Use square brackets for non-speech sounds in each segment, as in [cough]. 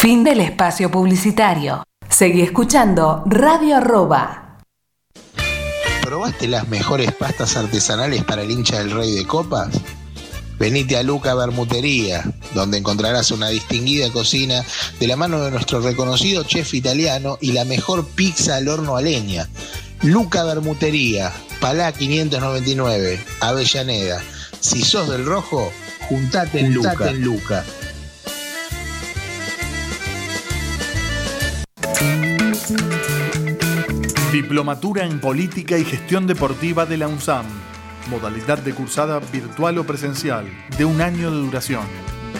Fin del espacio publicitario. Seguí escuchando Radio Arroba. ¿Probaste las mejores pastas artesanales para el hincha del Rey de Copas? Venite a Luca Bermutería, donde encontrarás una distinguida cocina de la mano de nuestro reconocido chef italiano y la mejor pizza al horno a leña. Luca Bermutería, Palá 599, Avellaneda. Si sos del rojo, juntate en Luca. En Luca. Diplomatura en Política y Gestión Deportiva de la UNSAM. Modalidad de cursada virtual o presencial, de un año de duración.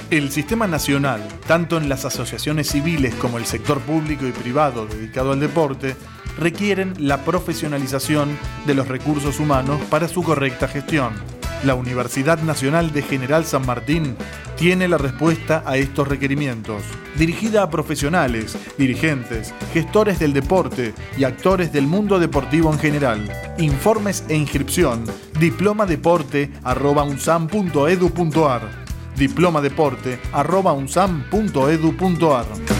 El sistema nacional, tanto en las asociaciones civiles como el sector público y privado dedicado al deporte, requieren la profesionalización de los recursos humanos para su correcta gestión. La Universidad Nacional de General San Martín tiene la respuesta a estos requerimientos. Dirigida a profesionales, dirigentes, gestores del deporte y actores del mundo deportivo en general. Informes e inscripción diplomadeporte.unsam.edu.ar diplomadeporte.unsam.edu.ar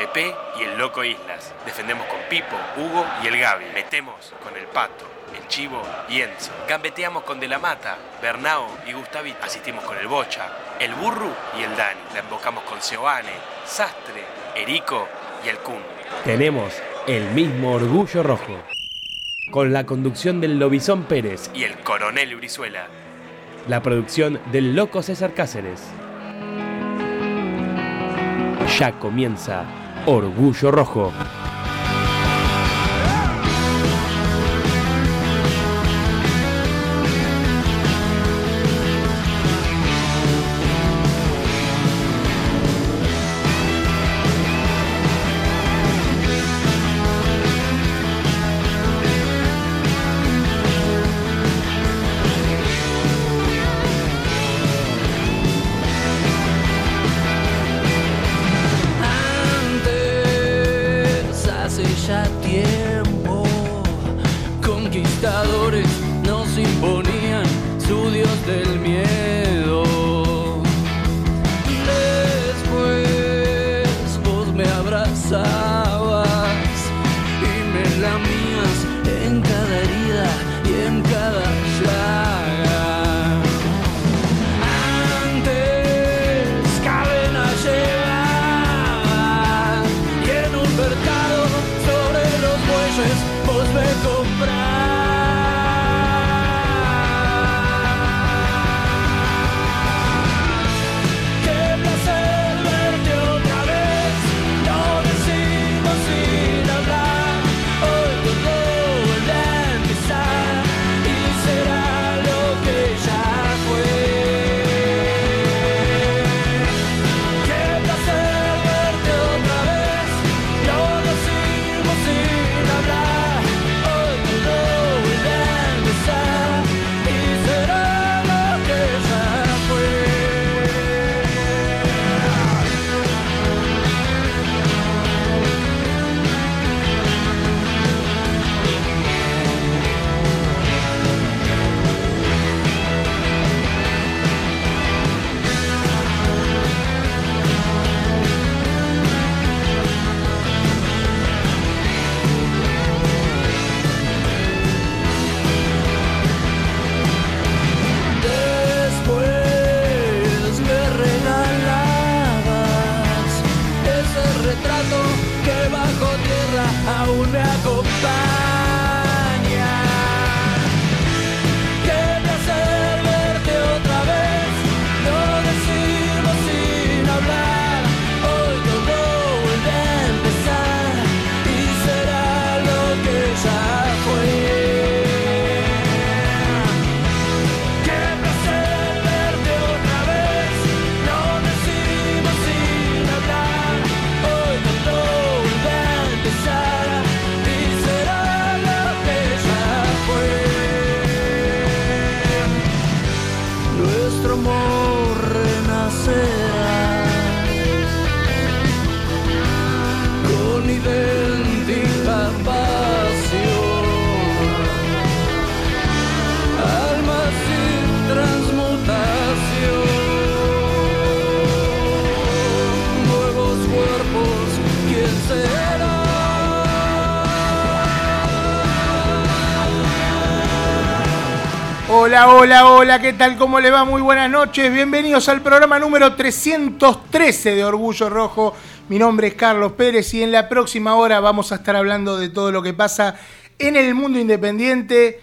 Pepe y el Loco Islas. Defendemos con Pipo, Hugo y el Gaby. Metemos con el Pato, el Chivo y Enzo. Gambeteamos con De la Mata, Bernao y Gustavito. Asistimos con el Bocha, el Burru y el Dani. La embocamos con Seoane, Sastre, Erico y el Kun. Tenemos el mismo orgullo rojo. Con la conducción del Lobizón Pérez y el Coronel Brizuela. La producción del Loco César Cáceres. Ya comienza Orgullo Rojo. Hola, hola, hola, ¿qué tal? ¿Cómo le va? Muy buenas noches. Bienvenidos al programa número 313 de Orgullo Rojo. Mi nombre es Carlos Pérez y en la próxima hora vamos a estar hablando de todo lo que pasa en el mundo independiente.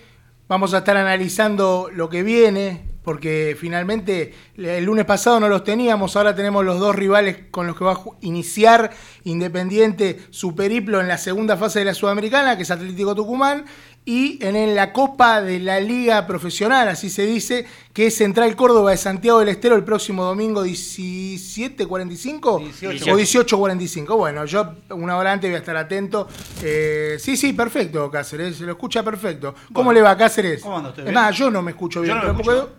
Vamos a estar analizando lo que viene, porque finalmente el lunes pasado no los teníamos, ahora tenemos los dos rivales con los que va a iniciar Independiente su periplo en la segunda fase de la Sudamericana, que es Atlético Tucumán, y en la Copa de la Liga Profesional, así se dice, que es Central Córdoba de Santiago del Estero el próximo domingo 17.45 o 18.45. Bueno, yo una hora antes voy a estar atento. Eh, sí, sí, perfecto, Cáceres, se lo escucha perfecto. ¿Cómo le va, Cáceres? ¿Cómo anda usted? Es más, yo no me escucho bien. Yo no me escucho.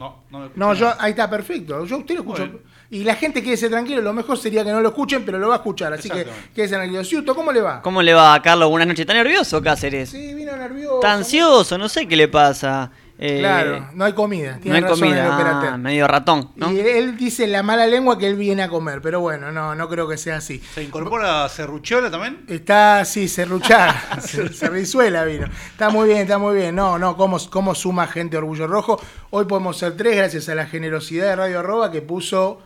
No, no me escucho no, yo, ahí está perfecto. Yo usted lo escucho. Bueno. Y la gente quédese tranquilo, lo mejor sería que no lo escuchen, pero lo va a escuchar. Así que quédese tranquilo. Ciuto, ¿cómo le va? ¿Cómo le va, Carlos? Buenas noches. ¿Está nervioso, Cáceres? Sí, vino nervioso. ¿Está ansioso? No sé qué le pasa. Eh, Claro, no hay comida. No hay razón el comida. Ah, medio ratón, ¿no? Y él dice en la mala lengua que él viene a comer, pero bueno, no, no creo que sea así. ¿Se incorpora Cerruchola también? Está, sí, serruchada, [laughs] Cerrizuela vino. Está muy bien, está muy bien. No, no, cómo, cómo suma gente Orgullo Rojo. Hoy podemos ser tres gracias a la generosidad de Radio Arroba que puso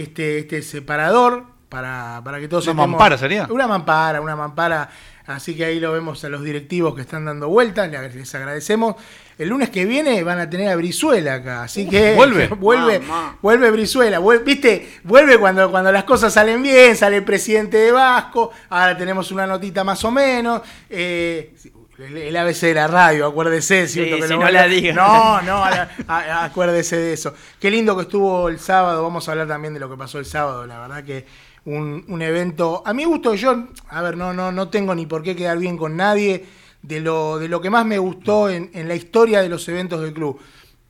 este, este separador para, para que todos ¿Una estemos- mampara sería? Una mampara, una mampara. Así que ahí lo vemos a los directivos que están dando vueltas, les agradecemos. El lunes que viene van a tener a Brizuela acá, así que [laughs] ¿vuelve? [laughs] vuelve, Mamá. vuelve Brizuela, viste, vuelve cuando, cuando las cosas salen bien, sale el presidente de Vasco, ahora tenemos una notita más o menos. eh, el, el ABC de la radio, acuérdese. Sí, que si lo no voy la diga. No, no, a- a- acuérdese de eso. Qué lindo que estuvo el sábado, vamos a hablar también de lo que pasó el sábado, la verdad que un, un evento, a mi gusto yo, a ver, no, no, no tengo ni por qué quedar bien con nadie, de lo, de lo que más me gustó en, en la historia de los eventos del club.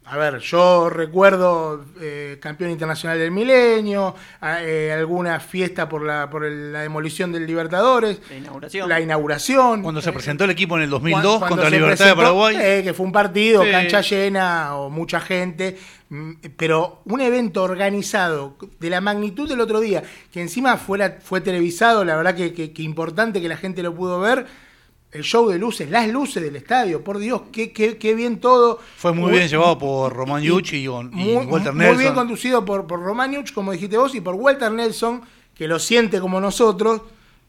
A ver, yo recuerdo eh, campeón internacional del milenio, eh, alguna fiesta por la por el- la demolición del Libertadores, La inauguración. la inauguración. Cuando se presentó el equipo en el 2002 cuando contra Libertad presentó, de Paraguay. eh, que fue un partido, Sí. cancha llena o mucha gente, mm, pero un evento organizado de la magnitud del otro día, que encima fuera, fue televisado, la verdad que, que- que importante que la gente lo pudo ver. El show de luces, las luces del estadio, por Dios, qué, qué, qué bien todo. Fue muy bien llevado por Román Yuchi y, y Muy, Walter muy Nelson. bien conducido por, por Romaniuch, como dijiste vos, y por Walter Nelson, que lo siente como nosotros,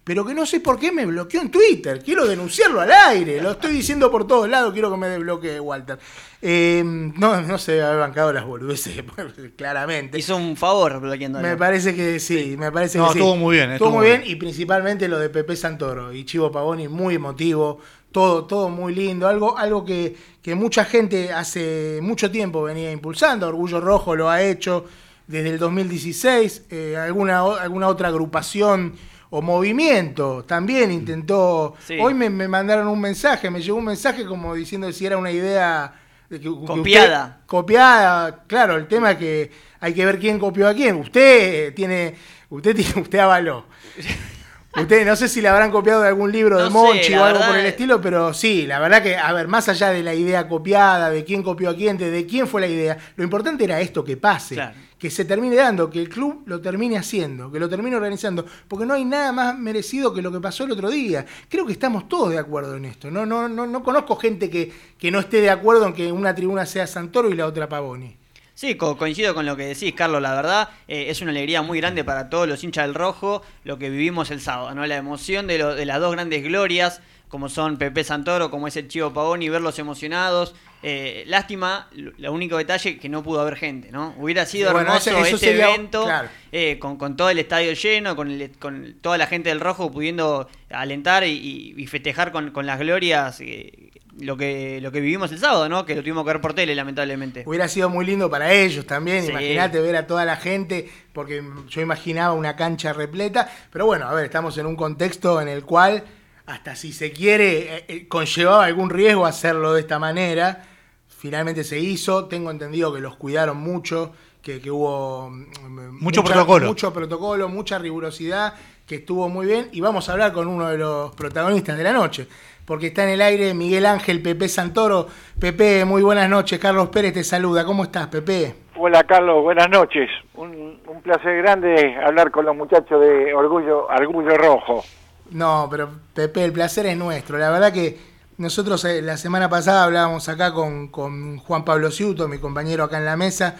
pero que no sé por qué me bloqueó en Twitter. Quiero denunciarlo al aire, lo estoy diciendo por todos lados, quiero que me desbloquee Walter. Eh, no, no se debe haber bancado las boludeces, [laughs] claramente. Hizo un favor bloqueando. Me parece que sí, me parece No, que sí. estuvo muy bien, Estuvo estuvo muy bien y principalmente lo de Pepe Santoro y Chivo Pavoni, muy emotivo, todo, todo muy lindo, algo, algo que, que mucha gente hace mucho tiempo venía impulsando, Orgullo Rojo lo ha hecho desde el 2016, eh, alguna, alguna otra agrupación o movimiento también intentó, Sí. hoy me, me mandaron un mensaje, me llegó un mensaje como diciendo si era una idea... de que- que usted- Copiada. copiada, claro, el tema es que hay que ver quién copió a quién. Usted eh, tiene, usted tiene, usted avaló. [laughs] Usted, no sé si le habrán copiado de algún libro de No Monchi la o algo por el es- estilo, pero sí, la verdad que, a ver, más allá de la idea copiada, de quién copió a quién, de, de quién fue la idea, lo importante era esto, que pase, Claro. que se termine dando, que el club lo termine haciendo, que lo termine organizando, porque no hay nada más merecido que lo que pasó el otro día. Creo que estamos todos de acuerdo en esto. No, no, no, no conozco gente que, que no esté de acuerdo en que una tribuna sea Santoro y la otra Pavoni. Sí, co- coincido con lo que decís, Carlos. La verdad, eh, es una alegría muy grande para todos los hinchas del rojo lo que vivimos el sábado, ¿no? La emoción de, lo- de las dos grandes glorias, como son Pepe Santoro, como es el Chivo Pavoni, verlos emocionados. Eh, lástima, lo único detalle que no pudo haber gente, ¿no? Hubiera sido Bueno, hermoso eso- eso este sería- evento claro. eh, con, con todo el estadio lleno, con, el- con toda la gente del rojo pudiendo alentar y, y- y festejar con, con las glorias. Lo que, lo que vivimos el sábado, ¿no? Que lo tuvimos que ver por tele, lamentablemente. Hubiera sido muy lindo para ellos también, Sí. imagínate ver a toda la gente, porque yo imaginaba una cancha repleta, pero bueno, a ver, estamos en un contexto en el cual, hasta si se quiere, eh, eh, conllevaba algún riesgo hacerlo de esta manera, finalmente se hizo, tengo entendido que los cuidaron mucho, que, que hubo mm, Mucho protocolo. mucho protocolo, mucha rigurosidad, que estuvo muy bien, y vamos a hablar con uno de los protagonistas de la noche. Porque está en el aire Miguel Ángel Pepe Santoro. Pepe, muy buenas noches. Carlos Pérez te saluda. ¿Cómo estás, Pepe? Hola Carlos, buenas noches. Un, un placer grande hablar con los muchachos de Orgullo, Orgullo Rojo. No, pero Pepe, el placer es nuestro. La verdad que Nosotros eh, la semana pasada hablábamos acá con, con Juan Pablo Ciuto, mi compañero acá en la mesa,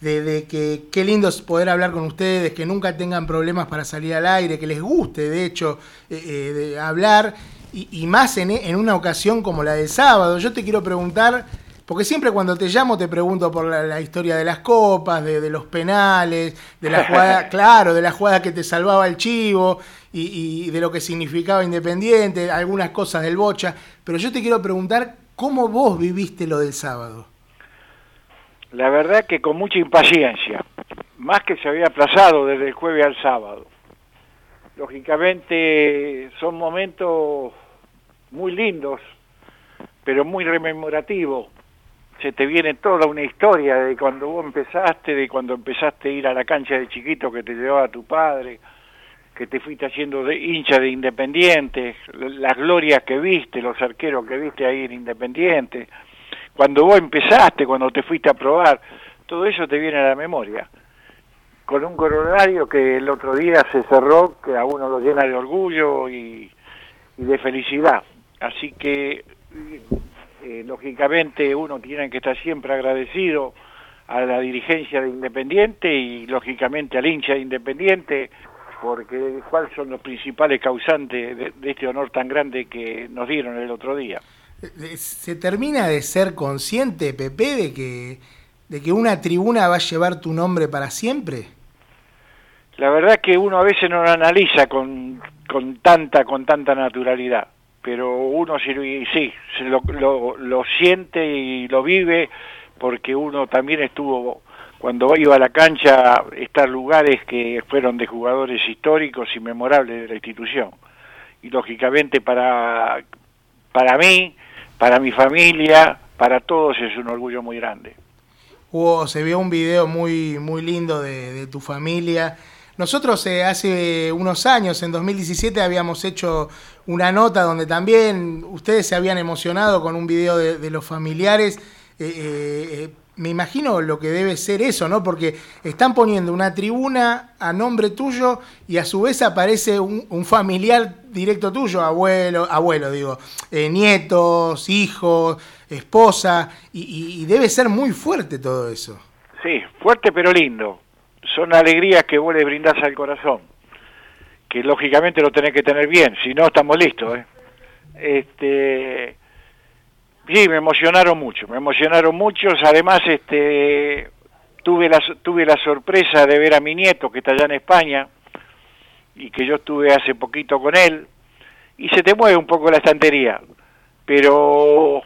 de, de que qué lindo es poder hablar con ustedes, que nunca tengan problemas para salir al aire, que les guste, de hecho, eh, eh, de hablar, y, y más en, en una ocasión como la del sábado. Yo te quiero preguntar, porque siempre cuando te llamo te pregunto por la, la historia de las copas, de, de los penales, de la jugada, [laughs] claro, de la jugada que te salvaba el chivo y, y de lo que significaba Independiente, algunas cosas del Bocha, pero yo te quiero preguntar cómo vos viviste lo del sábado. La verdad que con mucha impaciencia, más que se había aplazado desde el jueves al sábado. Lógicamente son momentos muy lindos, pero muy rememorativos. Se te viene toda una historia de cuando vos empezaste, de cuando empezaste a ir a la cancha de chiquito que te llevaba tu padre, que te fuiste haciendo de hincha de Independiente, las glorias que viste, los arqueros que viste ahí en Independiente, cuando vos empezaste, cuando te fuiste a probar, todo eso te viene a la memoria. Con un corolario que el otro día se cerró, que a uno lo llena de orgullo y, de felicidad. Así que, eh, lógicamente, uno tiene que estar siempre agradecido a la dirigencia de Independiente y, lógicamente, al hincha de Independiente, porque cuáles son los principales causantes de, de este honor tan grande que nos dieron el otro día. Eh, ¿Se termina de ser consciente, Pepe, de que, de que una tribuna va a llevar tu nombre para siempre? La verdad que uno a veces no lo analiza con, con tanta con tanta naturalidad, pero uno sí, sí lo, lo, lo siente y lo vive porque uno también estuvo cuando iba a la cancha estar lugares que fueron de jugadores históricos y memorables de la institución. Y lógicamente para, para mí, para mi familia, para todos es un orgullo muy grande. Hubo, se vio un video muy, muy lindo de, de tu familia. Nosotros eh, hace unos años, en 2017, habíamos hecho una nota donde también ustedes se habían emocionado con un video de, los familiares. Eh, eh, me imagino lo que debe ser eso, ¿no? Porque están poniendo una tribuna a nombre tuyo y a su vez aparece un, familiar directo tuyo, abuelo, abuelo digo, nietos, hijos, esposa, y, debe ser muy fuerte todo eso. Sí, fuerte pero lindo. Son alegrías que vos le brindás al corazón, que lógicamente lo tenés que tener bien, si no estamos listos, ¿eh? Este Sí, me emocionaron mucho, me emocionaron mucho. Además, este, tuve la, tuve la sorpresa de ver a mi nieto que está allá en España y que yo estuve hace poquito con él. Y se te mueve un poco la estantería, pero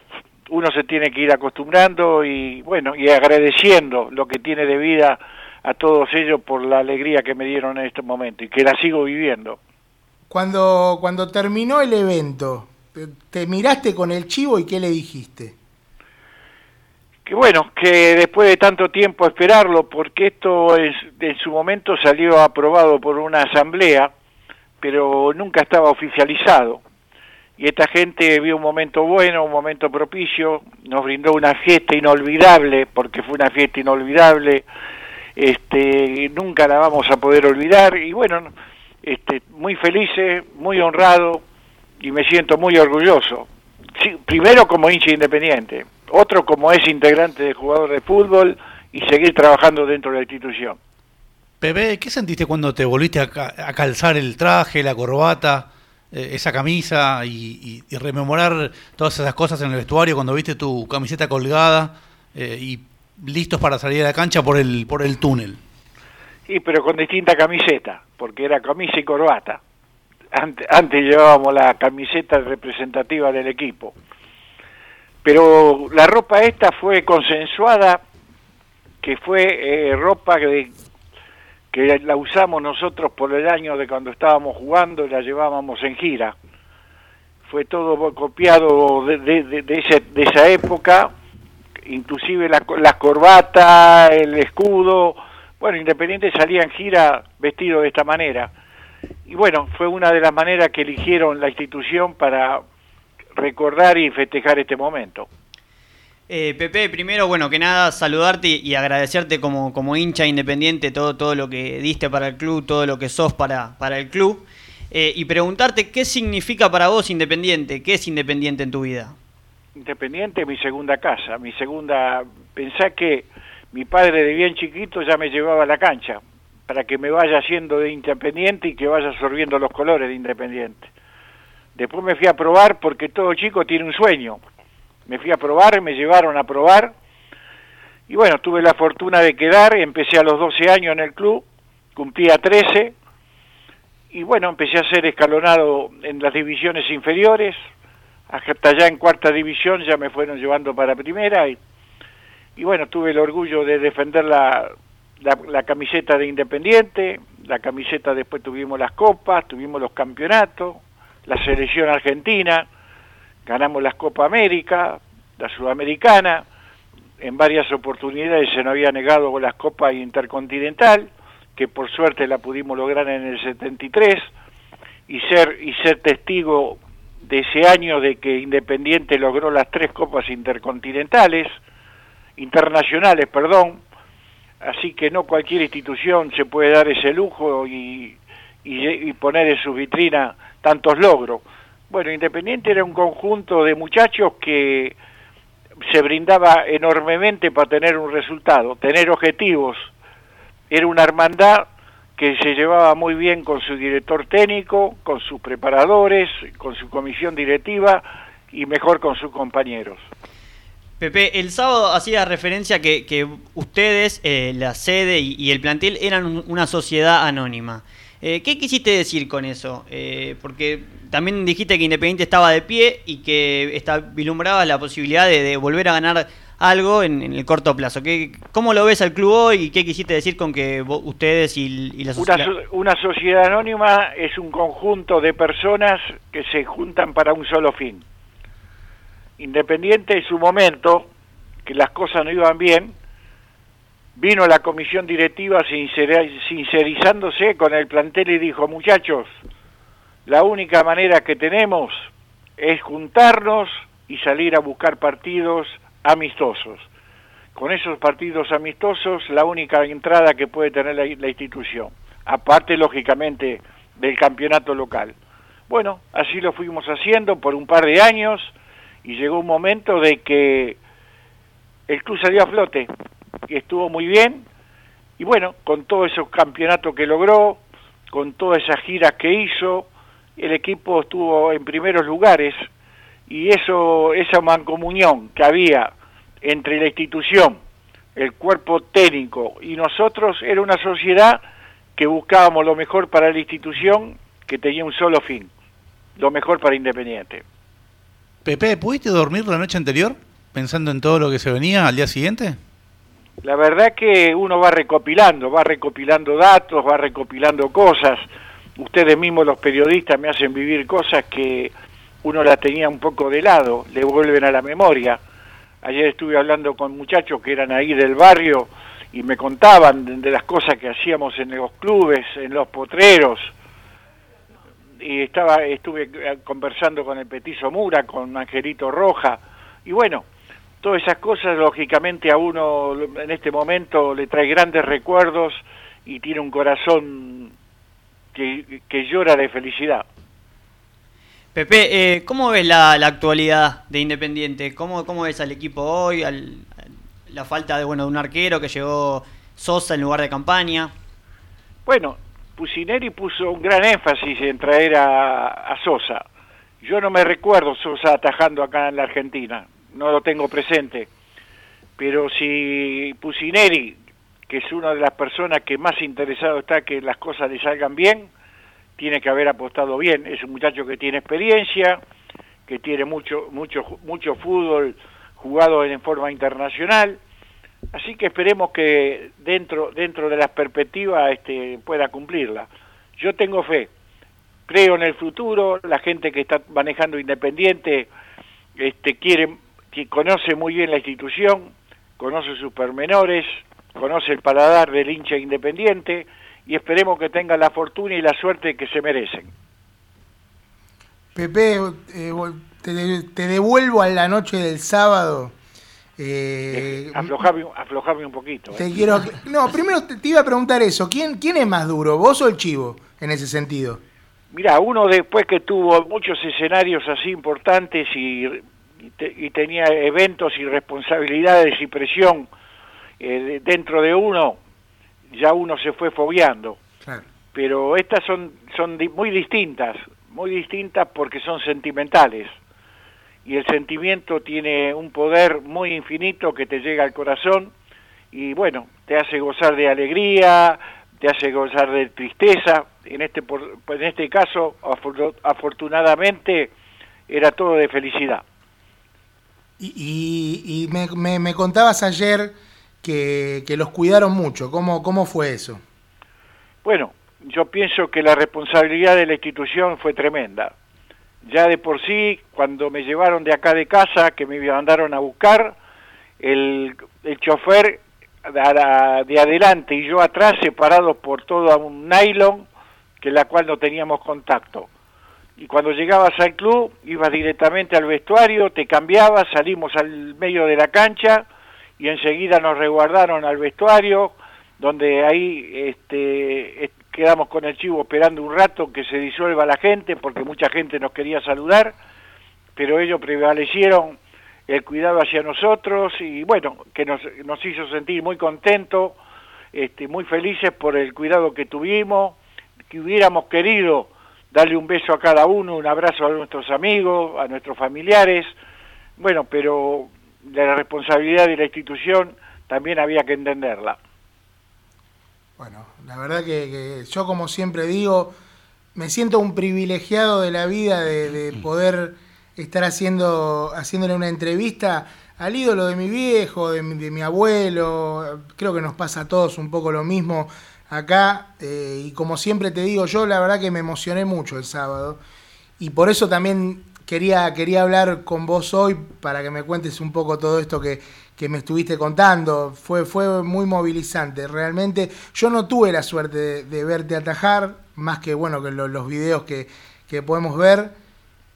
uno se tiene que ir acostumbrando y bueno, y agradeciendo lo que tiene de vida a todos ellos por la alegría que me dieron en este momento y que la sigo viviendo. Cuando, cuando terminó el evento, te miraste con el chivo y qué le dijiste? Que bueno, que después de tanto tiempo esperarlo, porque esto es, en su momento salió aprobado por una asamblea, pero nunca estaba oficializado. Y esta gente vio un momento bueno, un momento propicio, nos brindó una fiesta inolvidable, porque fue una fiesta inolvidable, este, nunca la vamos a poder olvidar, y bueno, este, muy felices, muy honrado, y me siento muy orgulloso. Primero como hincha independiente, otro como es integrante de jugador de fútbol y seguir trabajando dentro de la institución. Pepe, ¿qué sentiste cuando te volviste a, a calzar el traje, la corbata, eh, esa camisa y, rememorar todas esas cosas en el vestuario cuando viste tu camiseta colgada eh, y listos para salir a la cancha por el, por el túnel? Sí, pero con distinta camiseta, porque era camisa y corbata antes, antes llevábamos la camiseta representativa del equipo. Pero la ropa esta fue consensuada, que fue eh, ropa de, que la usamos nosotros por el año de cuando estábamos jugando y la llevábamos en gira. Fue todo copiado de, de, de, ese, de esa época, inclusive la, la corbata, el escudo. Bueno, Independiente salía en gira vestido de esta manera y bueno, fue una de las maneras que eligieron la institución para recordar y festejar este momento. Eh, Pepe, primero, bueno, que nada, saludarte y agradecerte como, como hincha independiente todo, todo lo que diste para el club, todo lo que sos para, para el club. eh, y preguntarte qué significa para vos Independiente, qué es Independiente en tu vida. Independiente mi segunda casa, mi segunda... Pensá que mi padre de bien chiquito ya me llevaba a la cancha para que me vaya haciendo de Independiente y que vaya absorbiendo los colores de Independiente. Después me fui a probar porque todo chico tiene un sueño. Me fui a probar, me llevaron a probar y bueno, tuve la fortuna de quedar, empecé a los 12 años en el club, cumplía 13 y bueno, empecé a ser escalonado en las divisiones inferiores, hasta ya en cuarta división ya me fueron llevando para primera y, y bueno, tuve el orgullo de defender la, la, la, camiseta de Independiente, la camiseta después tuvimos las copas, tuvimos los campeonatos, la selección argentina, ganamos las Copa América, la Sudamericana, en varias oportunidades se nos había negado las Copas Intercontinental, que por suerte la pudimos lograr en el 73, y ser, y ser testigo de ese año de que Independiente logró las tres Copas Intercontinentales, internacionales, perdón, así que no cualquier institución se puede dar ese lujo y, y, y poner en su vitrina tantos logros. Bueno, Independiente era un conjunto de muchachos que se brindaba enormemente para tener un resultado, tener objetivos. Era una hermandad que se llevaba muy bien con su director técnico, con sus preparadores, con su comisión directiva y mejor con sus compañeros. Pepe, el sábado hacía referencia que, que ustedes, eh, la sede y, el plantel, eran una sociedad anónima. Eh, ¿Qué quisiste decir con eso? Eh, porque también dijiste que Independiente estaba de pie y que está, vislumbraba la posibilidad de volver a ganar algo en, en, el corto plazo. ¿Qué, ¿Cómo lo ves al club hoy y qué quisiste decir con que vos, ustedes y, y la sociedad? Una, una sociedad anónima es un conjunto de personas que se juntan para un solo fin. Independiente en su momento, que las cosas no iban bien, vino la comisión directiva sincerizándose con el plantel y dijo, muchachos, la única manera que tenemos es juntarnos y salir a buscar partidos amistosos. Con esos partidos amistosos, la única entrada que puede tener la, la institución, aparte, lógicamente, del campeonato local. Bueno, así lo fuimos haciendo por un par de años y llegó un momento de que el club salió a flote y estuvo muy bien y bueno, con todos esos campeonatos que logró, con todas esas giras que hizo, el equipo estuvo en primeros lugares y eso esa mancomunión que había entre la institución, el cuerpo técnico y nosotros era una sociedad que buscábamos lo mejor para la institución que tenía un solo fin, lo mejor para Independiente. Pepe, ¿pudiste dormir la noche anterior pensando en todo lo que se venía al día siguiente? La verdad que uno va recopilando, va recopilando datos, va recopilando cosas. Ustedes mismos los periodistas me hacen vivir cosas que uno las tenía un poco de lado, le vuelven a la memoria. Ayer estuve hablando con muchachos que eran ahí del barrio y me contaban de las cosas que hacíamos en los clubes, en los potreros. Y estaba estuve conversando con el Petizo Mura, con Angelito Roja y bueno, todas esas cosas lógicamente a uno en este momento le trae grandes recuerdos y tiene un corazón que, que llora de felicidad. Pepe, eh, ¿cómo ves la, la, actualidad de Independiente? ¿Cómo, cómo ves al equipo hoy? La falta de bueno de un arquero que llegó Sosa en lugar de campaña. Bueno, Pusineri puso un gran énfasis en traer a, a Sosa. Yo no me recuerdo Sosa atajando acá en la Argentina no lo tengo presente, pero si Pusineri, que es una de las personas que más interesado está que las cosas le salgan bien, tiene que haber apostado bien, es un muchacho que tiene experiencia, que tiene mucho, mucho, mucho fútbol jugado en forma internacional, así que esperemos que dentro, dentro de las perspectivas este, pueda cumplirla. Yo tengo fe, creo en el futuro, la gente que está manejando Independiente este, quiere que conoce muy bien la institución, conoce sus pormenores, conoce el paladar del hincha independiente y esperemos que tengan la fortuna y la suerte que se merecen. Pepe, eh, te, te, devuelvo a la noche del sábado. Eh, eh, aflojame, aflojame, un poquito. Te quiero, no, primero te, iba a preguntar eso. ¿Quién, ¿Quién es más duro, vos o el chivo, en ese sentido? Mira, uno después que tuvo muchos escenarios así importantes y, y, te- y tenía eventos y responsabilidades y presión eh, de- dentro de uno, ya uno se fue fogueando. Claro. Pero estas son, son muy distintas, muy distintas porque son sentimentales. Y el sentimiento tiene un poder muy infinito que te llega al corazón y bueno, te hace gozar de alegría, te hace gozar de tristeza. En este, por- en este caso, afor- afortunadamente, era todo de felicidad. Y, y- y me, me- me contabas ayer que, que los cuidaron mucho. ¿Cómo, ¿Cómo fue eso? Bueno, yo pienso que la responsabilidad de la institución fue tremenda. Ya de por sí, cuando me llevaron de acá de casa, que me mandaron a buscar, el, el chofer de la- de adelante y yo atrás, separados por todo un nylon, que la cual no teníamos contacto. Y cuando llegabas al club, ibas directamente al vestuario, te cambiabas, salimos al medio de la cancha y enseguida nos resguardaron al vestuario, donde ahí este, es- quedamos con el chivo esperando un rato que se disuelva la gente, porque mucha gente nos quería saludar, pero ellos prevalecieron el cuidado hacia nosotros y bueno, que nos, nos hizo sentir muy contentos, este, muy felices por el cuidado que tuvimos, que hubiéramos querido darle un beso a cada uno, un abrazo a nuestros amigos, a nuestros familiares, bueno, pero la responsabilidad de la institución también había que entenderla. Bueno, la verdad que, que yo como siempre digo, me siento un privilegiado de la vida de, de poder estar haciendo haciéndole una entrevista al ídolo de mi viejo, de mi, de mi abuelo. Creo que nos pasa a todos un poco lo mismo acá. eh, y como siempre te digo, yo la verdad que me emocioné mucho el sábado. Y por eso también quería, quería hablar con vos hoy para que me cuentes un poco todo esto que, que me estuviste contando. Fue, fue muy movilizante. Realmente yo no tuve la suerte de, verte atajar, más que bueno que lo- los videos que, que podemos ver,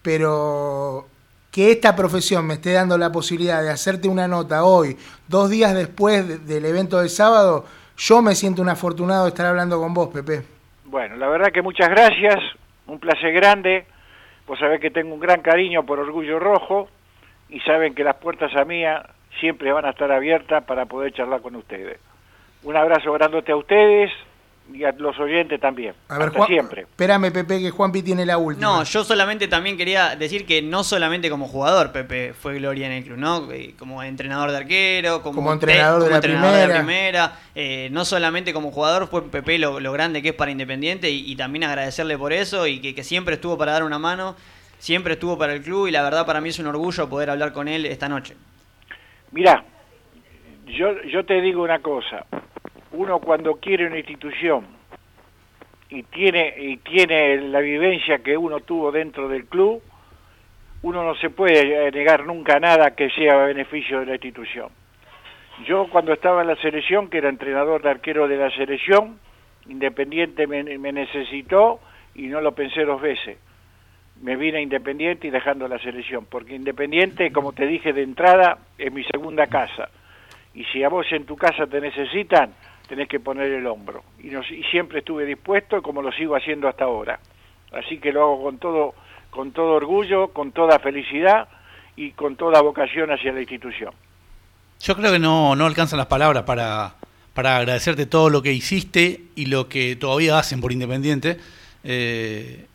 pero que esta profesión me esté dando la posibilidad de hacerte una nota hoy, dos días después de- del evento del sábado, yo me siento un afortunado de estar hablando con vos, Pepe. Bueno, la verdad que muchas gracias, un placer grande. Vos sabés que tengo un gran cariño por Orgullo Rojo y saben que las puertas a mía siempre van a estar abiertas para poder charlar con ustedes. Un abrazo grandote a ustedes y a los oyentes también. A ver, Juan, siempre. espérame, Pepe, que Juanpi tiene la última. No, yo solamente también quería decir que no solamente como jugador Pepe fue gloria en el club, ¿no? Eh, Como entrenador de arquero, como, Como entrenador de como la entrenador de la primera. primera, eh, no solamente como jugador fue Pepe lo, lo grande que es para Independiente y, y también agradecerle por eso y que, que siempre estuvo para dar una mano, siempre estuvo para el club y la verdad para mí es un orgullo poder hablar con él esta noche. Mirá, yo, yo te digo una cosa. Uno cuando quiere una institución y tiene, y tiene la vivencia que uno tuvo dentro del club, uno no se puede eh, negar nunca nada que sea a beneficio de la institución. Yo cuando estaba en la selección, que era entrenador de arquero de la selección, Independiente me, me necesitó y no lo pensé dos veces. Me vine a Independiente y dejando la selección, porque Independiente, como te dije de entrada, es mi segunda casa. Y si a vos en tu casa te necesitan, tenés que poner el hombro. Y, siempre estuve dispuesto, como lo sigo haciendo hasta ahora. Así que lo hago con todo, con todo orgullo, con toda felicidad y con toda vocación hacia la institución. Yo creo que no, no alcanzan las palabras para, para agradecerte todo lo que hiciste y lo que todavía hacen por Independiente. Eh,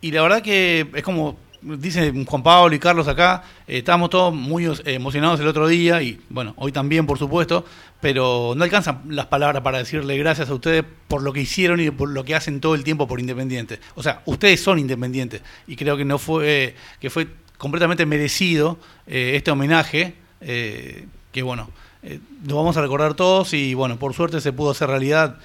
y la verdad que es como dicen Juan Pablo y Carlos acá, eh, estábamos todos muy eh, emocionados el otro día y bueno, hoy también por supuesto, pero no alcanzan las palabras para decirle gracias a ustedes por lo que hicieron y por lo que hacen todo el tiempo por Independiente. O sea, ustedes son Independientes y creo que no fue que fue completamente merecido eh, este homenaje eh, que bueno, lo vamos a recordar todos y bueno, por suerte se pudo hacer realidad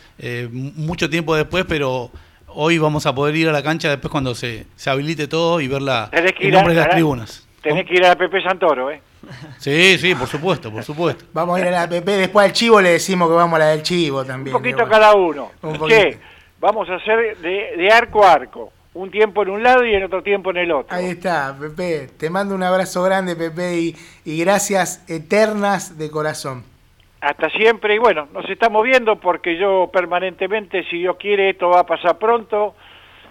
mucho tiempo después, pero hoy vamos a poder ir a la cancha después cuando se, se habilite todo y ver la, el nombre de las tribunas. Tenés que ir a Pepe Santoro, ¿eh? Sí, sí, por supuesto, por supuesto. Vamos a ir a la PP, después al chivo le decimos que vamos a la del chivo Un también. poquito que bueno. cada uno. Un Che, poquito. vamos a hacer de, de arco a arco. Un tiempo en un lado y en otro tiempo en el otro. Ahí está, Pepe. Te mando un abrazo grande, Pepe, y, y gracias eternas de corazón. Hasta siempre. Y bueno, nos estamos viendo porque yo permanentemente, si Dios quiere, esto va a pasar pronto.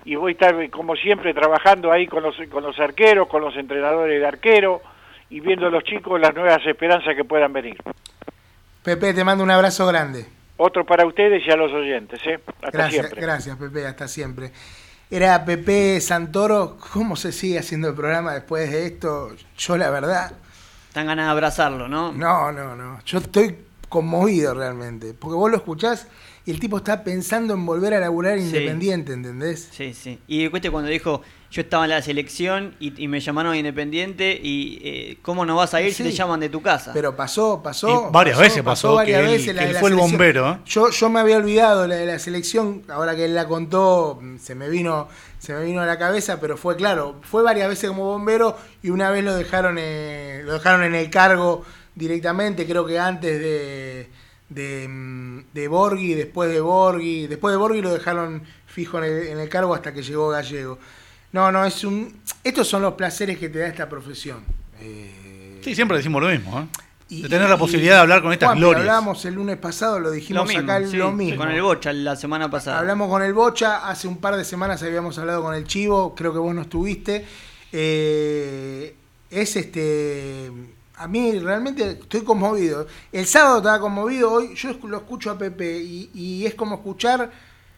y voy a estar como siempre trabajando ahí con los, con los arqueros, con los entrenadores de arquero y viendo a los chicos las nuevas esperanzas que puedan venir. Pepe, te mando un abrazo grande. Otro para ustedes y a los oyentes, ¿eh? Hasta Gracias, siempre. gracias Pepe, hasta siempre. Era Pepe Santoro, ¿cómo se sigue haciendo el programa después de esto? Yo la verdad, Están ganas de abrazarlo, ¿no? no, no, no, yo estoy conmovido realmente, porque vos lo escuchás y el tipo está pensando en volver a laburar Sí. independiente, ¿entendés? Sí, sí. Y cueste cuando dijo, yo estaba en la selección y, y me llamaron a Independiente y eh, ¿cómo no vas a ir si Sí. te llaman de tu casa? Pero pasó, pasó. Y varias veces pasó varias que él- veces la que de él fue el bombero, ¿eh? Yo, yo me había olvidado la de la selección, ahora que él la contó, se me vino, se me vino a la cabeza, pero fue claro, fue varias veces como bombero y una vez lo dejaron, eh, lo dejaron en el cargo directamente, creo que antes de, de, de Borghi, después de Borghi, después de Borghi lo dejaron fijo en el, en el cargo hasta que llegó Gallego. No, no, es un. Estos son los placeres que te da esta profesión. Eh, Sí, siempre decimos lo mismo, ¿eh? y- de tener la y- posibilidad de hablar con estas Juan, glorias. Hablábamos el lunes pasado, lo lo dijimos mismo, acá sí, lo mismo. con el Bocha la semana pasada. Hablamos con el Bocha, hace un par de semanas habíamos hablado con el Chivo, creo que vos no estuviste. Eh, es este. A mí realmente estoy conmovido. El sábado estaba conmovido, hoy yo lo escucho a Pepe y, y es como escuchar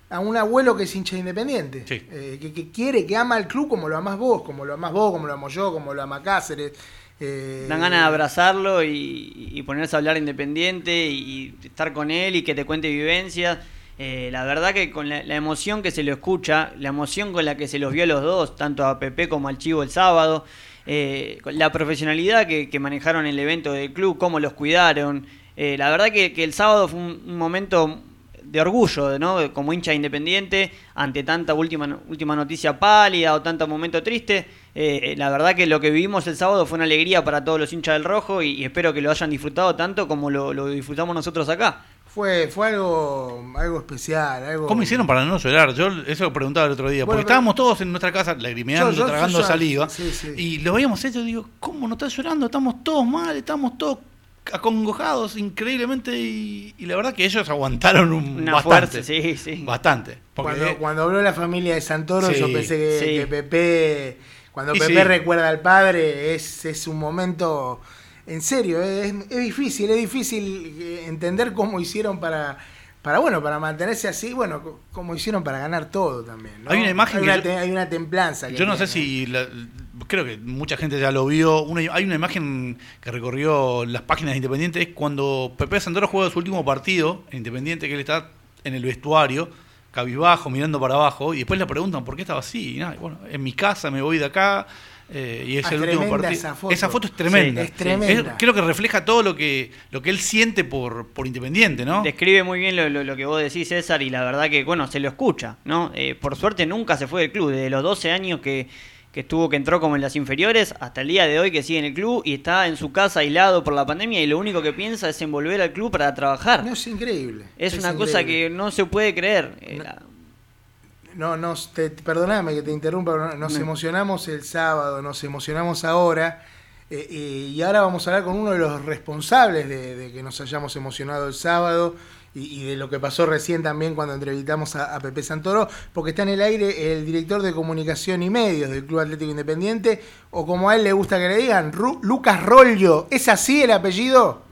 a un abuelo que es hincha de independiente. Sí. Eh, que, que quiere, que ama al club como lo amás vos, como lo amás vos, como lo amo yo, como lo ama Cáceres. Eh, Dan ganas de abrazarlo y, y ponerse a hablar independiente y, y estar con él y que te cuente vivencias. Eh, la verdad que con la, emoción que se lo escucha, la emoción con la que se los vio a los dos, tanto a Pepe como al Chivo el sábado, eh, la profesionalidad que, que manejaron el evento del club, cómo los cuidaron. eh, la verdad que, el sábado fue un, momento de orgullo, ¿no? Como hincha independiente, ante tanta última, última noticia pálida o tanto momento triste. Eh, la verdad que lo que vivimos el sábado fue una alegría para todos los hinchas del rojo y, espero que lo hayan disfrutado tanto como lo disfrutamos nosotros acá. Fue, fue algo, algo especial. Algo... ¿Cómo hicieron para no llorar? Yo eso lo preguntaba el otro día. Bueno, porque pero- estábamos todos en nuestra casa lagrimeando, Yo- yo- tragando yo- saliva. sí, sí. Y lo veíamos hecho y digo, ¿cómo no estás llorando? Estamos todos mal, estamos todos acongojados increíblemente. Y, y la verdad que ellos aguantaron un Una bastante. fuerza, sí, sí. Bastante. Porque Cuando, cuando habló la familia de Santoro, Sí, yo pensé que, sí. que Pepe, cuando Y Pepe sí. recuerda al padre, es, es un momento, en serio, es, es difícil, es difícil eh, entender cómo hicieron para, para bueno, para mantenerse así, bueno, como hicieron para ganar todo también. ¿no? Hay una imagen hay que una, yo- hay una templanza. que Yo no sé si. la- creo que mucha gente ya lo vio. Una- hay una imagen que recorrió las páginas de Independiente. Es cuando Pepe Santoro juega su último partido en Independiente, que él está en el vestuario, cabizbajo, mirando para abajo. Y después le preguntan por qué estaba así. Y nada, bueno, en mi casa me voy de acá. Eh, y es Ah, el último partido. esa foto. es tremenda. Sí, es tremenda. creo que refleja todo lo que lo que él siente por, por Independiente, ¿no? Describe muy bien lo, lo- lo que vos decís, César, y la verdad que, bueno, se lo escucha, ¿no? Eh, por suerte nunca se fue del club, desde los 12 años que, que estuvo, que entró como en las inferiores, hasta el día de hoy que sigue en el club y está en su casa aislado por la pandemia y lo único que piensa es en volver al club para trabajar. No, es increíble. es, una cosa que no se puede creer. Eh, la- No, nos, te, perdoname que te interrumpa, pero no- nos No. emocionamos el sábado, nos emocionamos ahora, eh, eh, y ahora vamos a hablar con uno de los responsables de, de que nos hayamos emocionado el sábado y, y de lo que pasó recién también cuando entrevistamos a, a Pepe Santoro, porque está en el aire el director de comunicación y medios del Club Atlético Independiente, o como a él le gusta que le digan, Ru- Lucas Rollo. ¿Es así el apellido?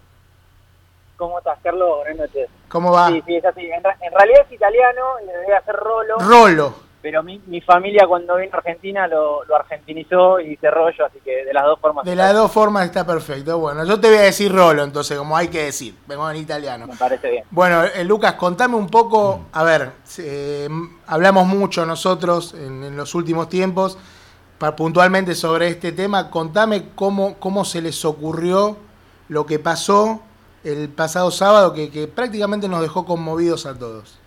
¿Cómo estás, Carlos? Buenas noches. ¿Cómo va? Sí, sí, es así. En, realidad es italiano, le debe hacer Rolo, Rolo. pero mi, mi familia cuando vino a Argentina lo, lo argentinizó y dice Rollo, así que de las dos formas De las dos formas está perfecto. Bueno, yo te voy a decir Rolo, entonces, como hay que decir. Vengo en italiano. me parece bien. Bueno, eh, Lucas, contame un poco, a ver, eh, hablamos mucho nosotros en, en los últimos tiempos, puntualmente sobre este tema, contame cómo, cómo se les ocurrió lo que pasó el pasado sábado, que, prácticamente nos dejó conmovidos a todos.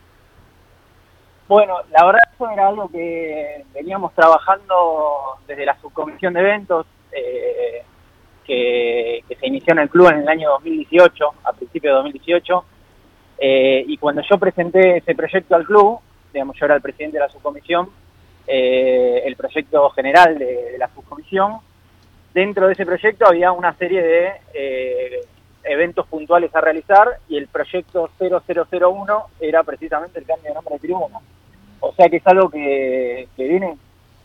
Bueno, la verdad eso era algo que veníamos trabajando desde la subcomisión de eventos eh, que, que se inició en el club en el año 2018, a principios de 2018, eh, y cuando yo presenté ese proyecto al club, digamos, yo era el presidente de la subcomisión, eh, el proyecto general de, de la subcomisión, dentro de ese proyecto había una serie de eh, eventos puntuales a realizar y el proyecto 0001 era precisamente el cambio de nombre de tribuna. o sea que es algo que, que viene,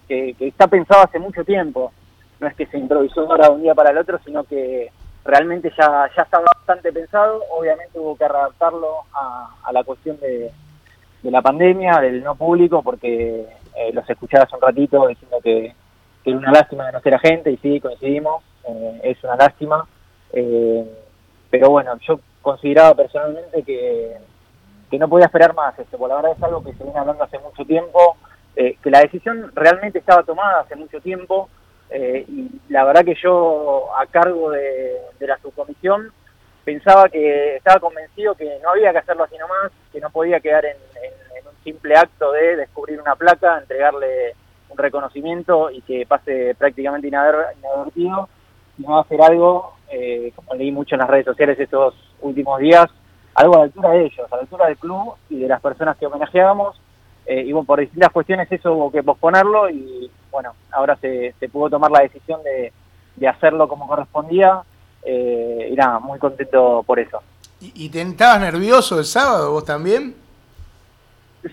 que, que está pensado hace mucho tiempo. No es que se improvisó ahora de un día para el otro, sino que realmente ya, ya estaba bastante pensado. Obviamente hubo que adaptarlo a, la cuestión de, de la pandemia, del no público, porque eh, los escuchaba hace un ratito diciendo que, que era una lástima de no ser agente, y sí, coincidimos, eh, es una lástima. Eh, pero bueno, yo consideraba personalmente que, que no podía esperar más esto, porque la verdad es algo que se viene hablando hace mucho tiempo, eh, que la decisión realmente estaba tomada hace mucho tiempo, eh, y la verdad que yo a cargo de, de la subcomisión pensaba que estaba convencido que no había que hacerlo así nomás, que no podía quedar en, en- en un simple acto de descubrir una placa, entregarle un reconocimiento y que pase prácticamente inader- sino hacer algo, eh, como leí mucho en las redes sociales estos últimos días, algo a la altura de ellos, a la altura del club y de las personas que homenajeábamos. Eh, y bueno, por distintas cuestiones eso hubo que posponerlo y bueno, ahora se, se pudo tomar la decisión de, de hacerlo como correspondía eh, y nada, muy contento por eso. ¿Y, y te estabas nervioso el sábado vos también?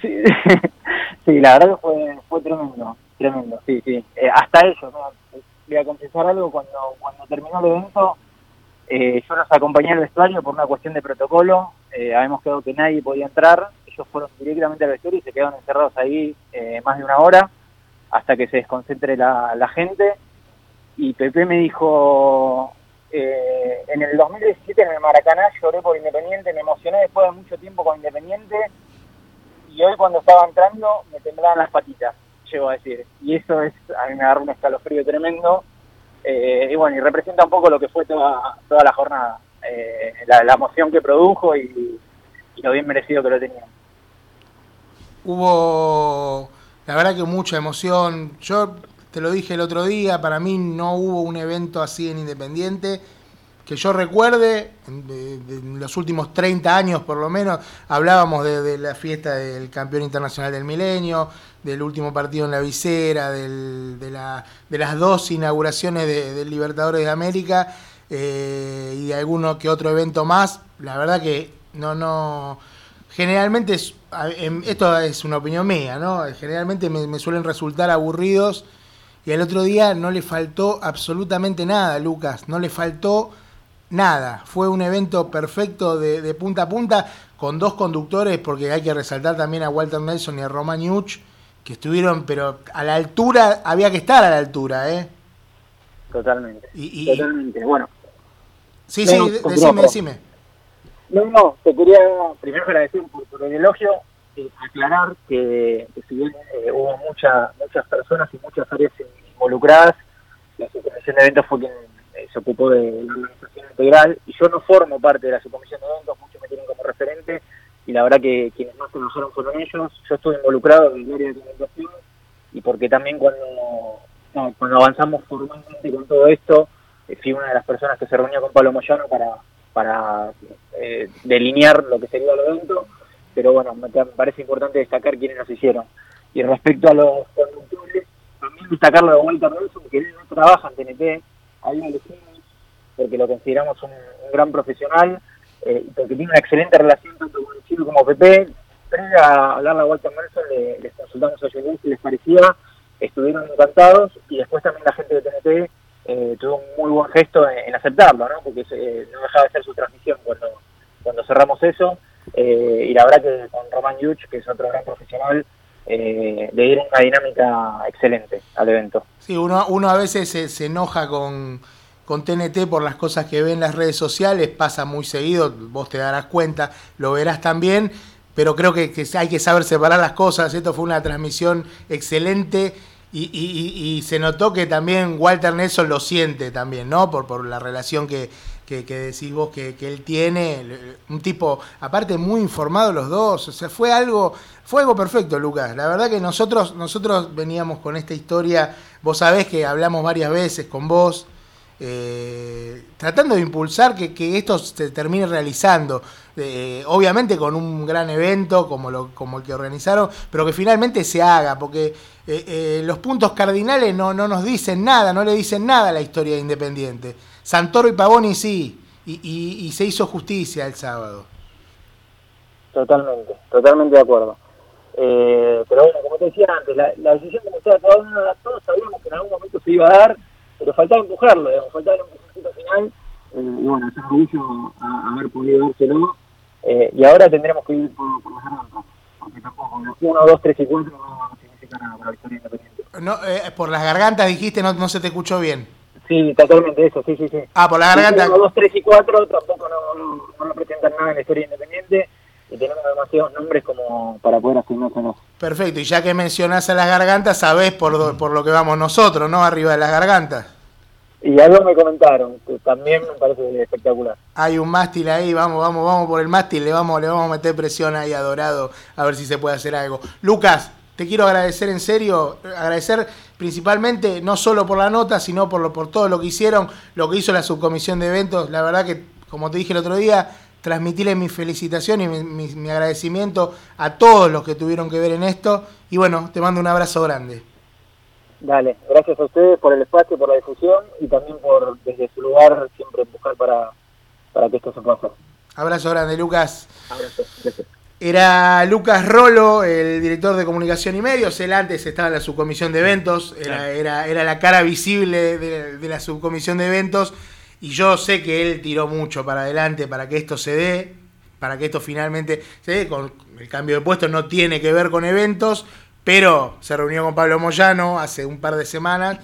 Sí, [laughs] sí la verdad que fue, fue tremendo, tremendo, sí, sí. Eh, hasta eso, ¿no? Voy a confesar algo, cuando, cuando terminó el evento, eh, yo los acompañé al vestuario por una cuestión de protocolo, eh, habíamos quedado que nadie podía entrar, ellos fueron directamente al vestuario y se quedaron encerrados ahí eh, más de una hora hasta que se desconcentre la, gente. Y Pepe me dijo, eh, en el 2017 en el Maracaná lloré por Independiente, me emocioné después de mucho tiempo con Independiente y hoy cuando estaba entrando me temblaban las patitas, llego a decir. Y eso es, a mí me agarró un escalofrío tremendo. Eh, y bueno, y representa un poco lo que fue toda, toda la jornada, eh, la, emoción que produjo y, y lo bien merecido que lo tenía. Hubo, la verdad que mucha emoción. Yo te lo dije el otro día, para mí no hubo un evento así en Independiente que yo recuerde, en, de- de- los últimos 30 años por lo menos, hablábamos de, de la fiesta del campeón internacional del milenio, del último partido en la visera, de, la- de las dos inauguraciones de- del Libertadores de América eh, y de alguno que otro evento más. La verdad que no, no, generalmente, esto es una opinión mía, ¿no? Generalmente me, me suelen resultar aburridos y el otro día no le faltó absolutamente nada, Lucas, no le faltó nada. Fue un evento perfecto de, de punta a punta con dos conductores, porque hay que resaltar también a Walter Nelson y a Roman Yuch, que estuvieron, pero a la altura, había que estar a la altura, ¿eh? Totalmente. Y, y- Totalmente. Bueno, sí, No, sí, no, decime, decime. No, no, te quería primero agradecer por, por el elogio, eh, aclarar que, que si bien eh, hubo mucha, muchas personas y muchas áreas involucradas, la subcomisión de eventos fue quien eh, se ocupó de la organización integral y yo no formo parte de la subcomisión de eventos, muchos me tienen como referente y la verdad que quienes más trabajaron fueron ellos, yo estuve involucrado en el área de comunicación y porque también cuando, cuando avanzamos formalmente con todo esto, eh, fui una de las personas que se reunió con Pablo Moyano para, para eh, delinear lo que sería el evento, pero bueno, me, parece importante destacar quiénes nos hicieron. Y respecto a los conductores, también destacarlo de Walter Nelson, que él no trabaja en TNT, ahí lo elegimos porque lo consideramos un, gran profesional, eh, porque tiene una excelente relación tanto con el chico como Pepe. Previo a hablarle a Walter Nelson, le- les consultamos a ellos qué les parecía, estuvieron encantados, y después también la gente de TNT eh, tuvo un muy buen gesto en, aceptarlo, ¿no? porque se- no dejaba de ser su transmisión cuando, cuando cerramos eso, eh, y la verdad que con Román Yuch, que es otro gran profesional, eh, le dieron una dinámica excelente al evento. Sí, uno, a veces se, enoja con, con TNT por las cosas que ve en las redes sociales, pasa muy seguido, vos te darás cuenta, lo verás también, pero creo que, hay que saber separar las cosas, esto fue una transmisión excelente y se notó que también Walter Nelson lo siente también, ¿no? Por, por la relación que, que, decís vos que, él tiene, un tipo, aparte muy informado los dos, o sea, fue algo, fue algo perfecto, Lucas. La verdad que nosotros, nosotros veníamos con esta historia, vos sabés que hablamos varias veces con vos, eh, tratando de impulsar que, que esto se termine realizando. Eh, obviamente con un gran evento como, lo, como el que organizaron, pero que finalmente se haga, porque eh, eh, los puntos cardinales no, no nos dicen nada, no le dicen nada a la historia de Independiente. Santoro y Pavoni sí, y, y- y se hizo justicia el sábado. Totalmente, totalmente de acuerdo. Eh, pero bueno, como te decía antes, la, la decisión como estaba toda, todos sabíamos que en algún momento se iba a dar, pero faltaba empujarlo, digamos, faltaba el empujoncito final. Eh, y bueno, es un orgullo a- haber podido dárselo. Eh, y ahora tendremos que ir por, por las gargantas, porque tampoco los 1, 2, 3 y 4 no significa nada para la historia independiente. No, eh, por las gargantas dijiste, no, no se te escuchó bien. Sí, totalmente eso, sí, sí, sí. Ah, por las gargantas. 1, 2, 3 y 4 tampoco no, no, no representan nada en la historia independiente y tenemos demasiados nombres como para poder asignárselos. Perfecto, y ya que mencionás a las gargantas, sabés por, por lo que vamos nosotros, ¿no? Arriba de las gargantas. Y algo me comentaron, que también me parece espectacular. Hay un mástil ahí, vamos, vamos, vamos por el mástil, le vamos, le vamos a meter presión ahí a Dorado, a ver si se puede hacer algo. Lucas, te quiero agradecer en serio, agradecer principalmente no solo por la nota, sino por, lo, por todo lo que hicieron, lo que hizo la subcomisión de eventos. La verdad que, como te dije el otro día, transmitirle mi felicitación y mi, mi- mi agradecimiento a todos los que tuvieron que ver en esto. Y bueno, te mando un abrazo grande. Dale, gracias a ustedes por el espacio, por la difusión y también por desde su lugar siempre empujar para, para que esto se pueda hacer. Abrazo grande, Lucas. Abrazo, gracias. Era Lucas Rolo, el director de comunicación y medios. Él antes estaba en la subcomisión de eventos, era, Claro. era, era la cara visible de, de la subcomisión de eventos. Y yo sé que él tiró mucho para adelante para que esto se dé, para que esto finalmente se dé. Con el cambio de puesto no tiene que ver con eventos, pero se reunió con Pablo Moyano hace un par de semanas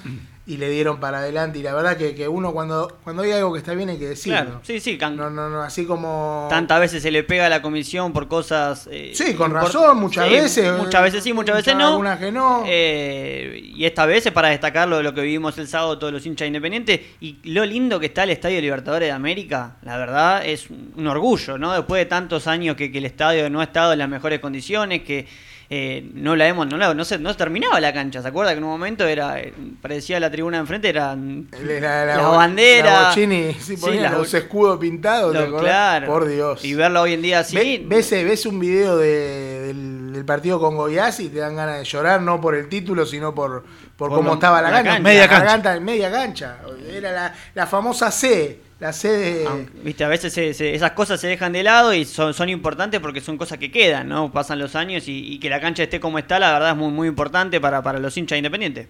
y le dieron para adelante. Y la verdad que, que uno cuando, cuando hay algo que está bien hay que decirlo. Claro, sí, sí, can- No, no, no, así como... tantas veces se le pega a la comisión por cosas... eh, Sí, con import- razón, muchas Sí, veces. Muchas veces sí, muchas veces no. Algunas que no. Eh, y esta vez es para destacar lo, lo que vivimos el sábado todos los hinchas independientes y lo lindo que está el Estadio Libertadores de América, la verdad es un orgullo, ¿no? Después de tantos años que, que el estadio no ha estado en las mejores condiciones, que eh, no la hemos, no, la- no se, no se terminaba la cancha, ¿se acuerda que en un momento era, eh, parecía la tribuna de enfrente, eran La, la- las la banderas, Bochini, sí, los escudos pintados, ¿te lo- acordás? claro. Por Dios. y verla hoy en día así, Ve- ¿Ves, ves un video de- del, del partido con Goiás y te dan ganas de llorar, no por el título, sino por, por, Por cómo lo- estaba la la cancha. Media La cancha. media cancha. Era la, la famosa C, la C de... Aunque, Viste, a veces se- se- esas cosas se dejan de lado y son, son importantes porque son cosas que quedan, ¿no? Pasan los años y, y que la cancha esté como está, la verdad es muy, muy importante para, para los hinchas independientes.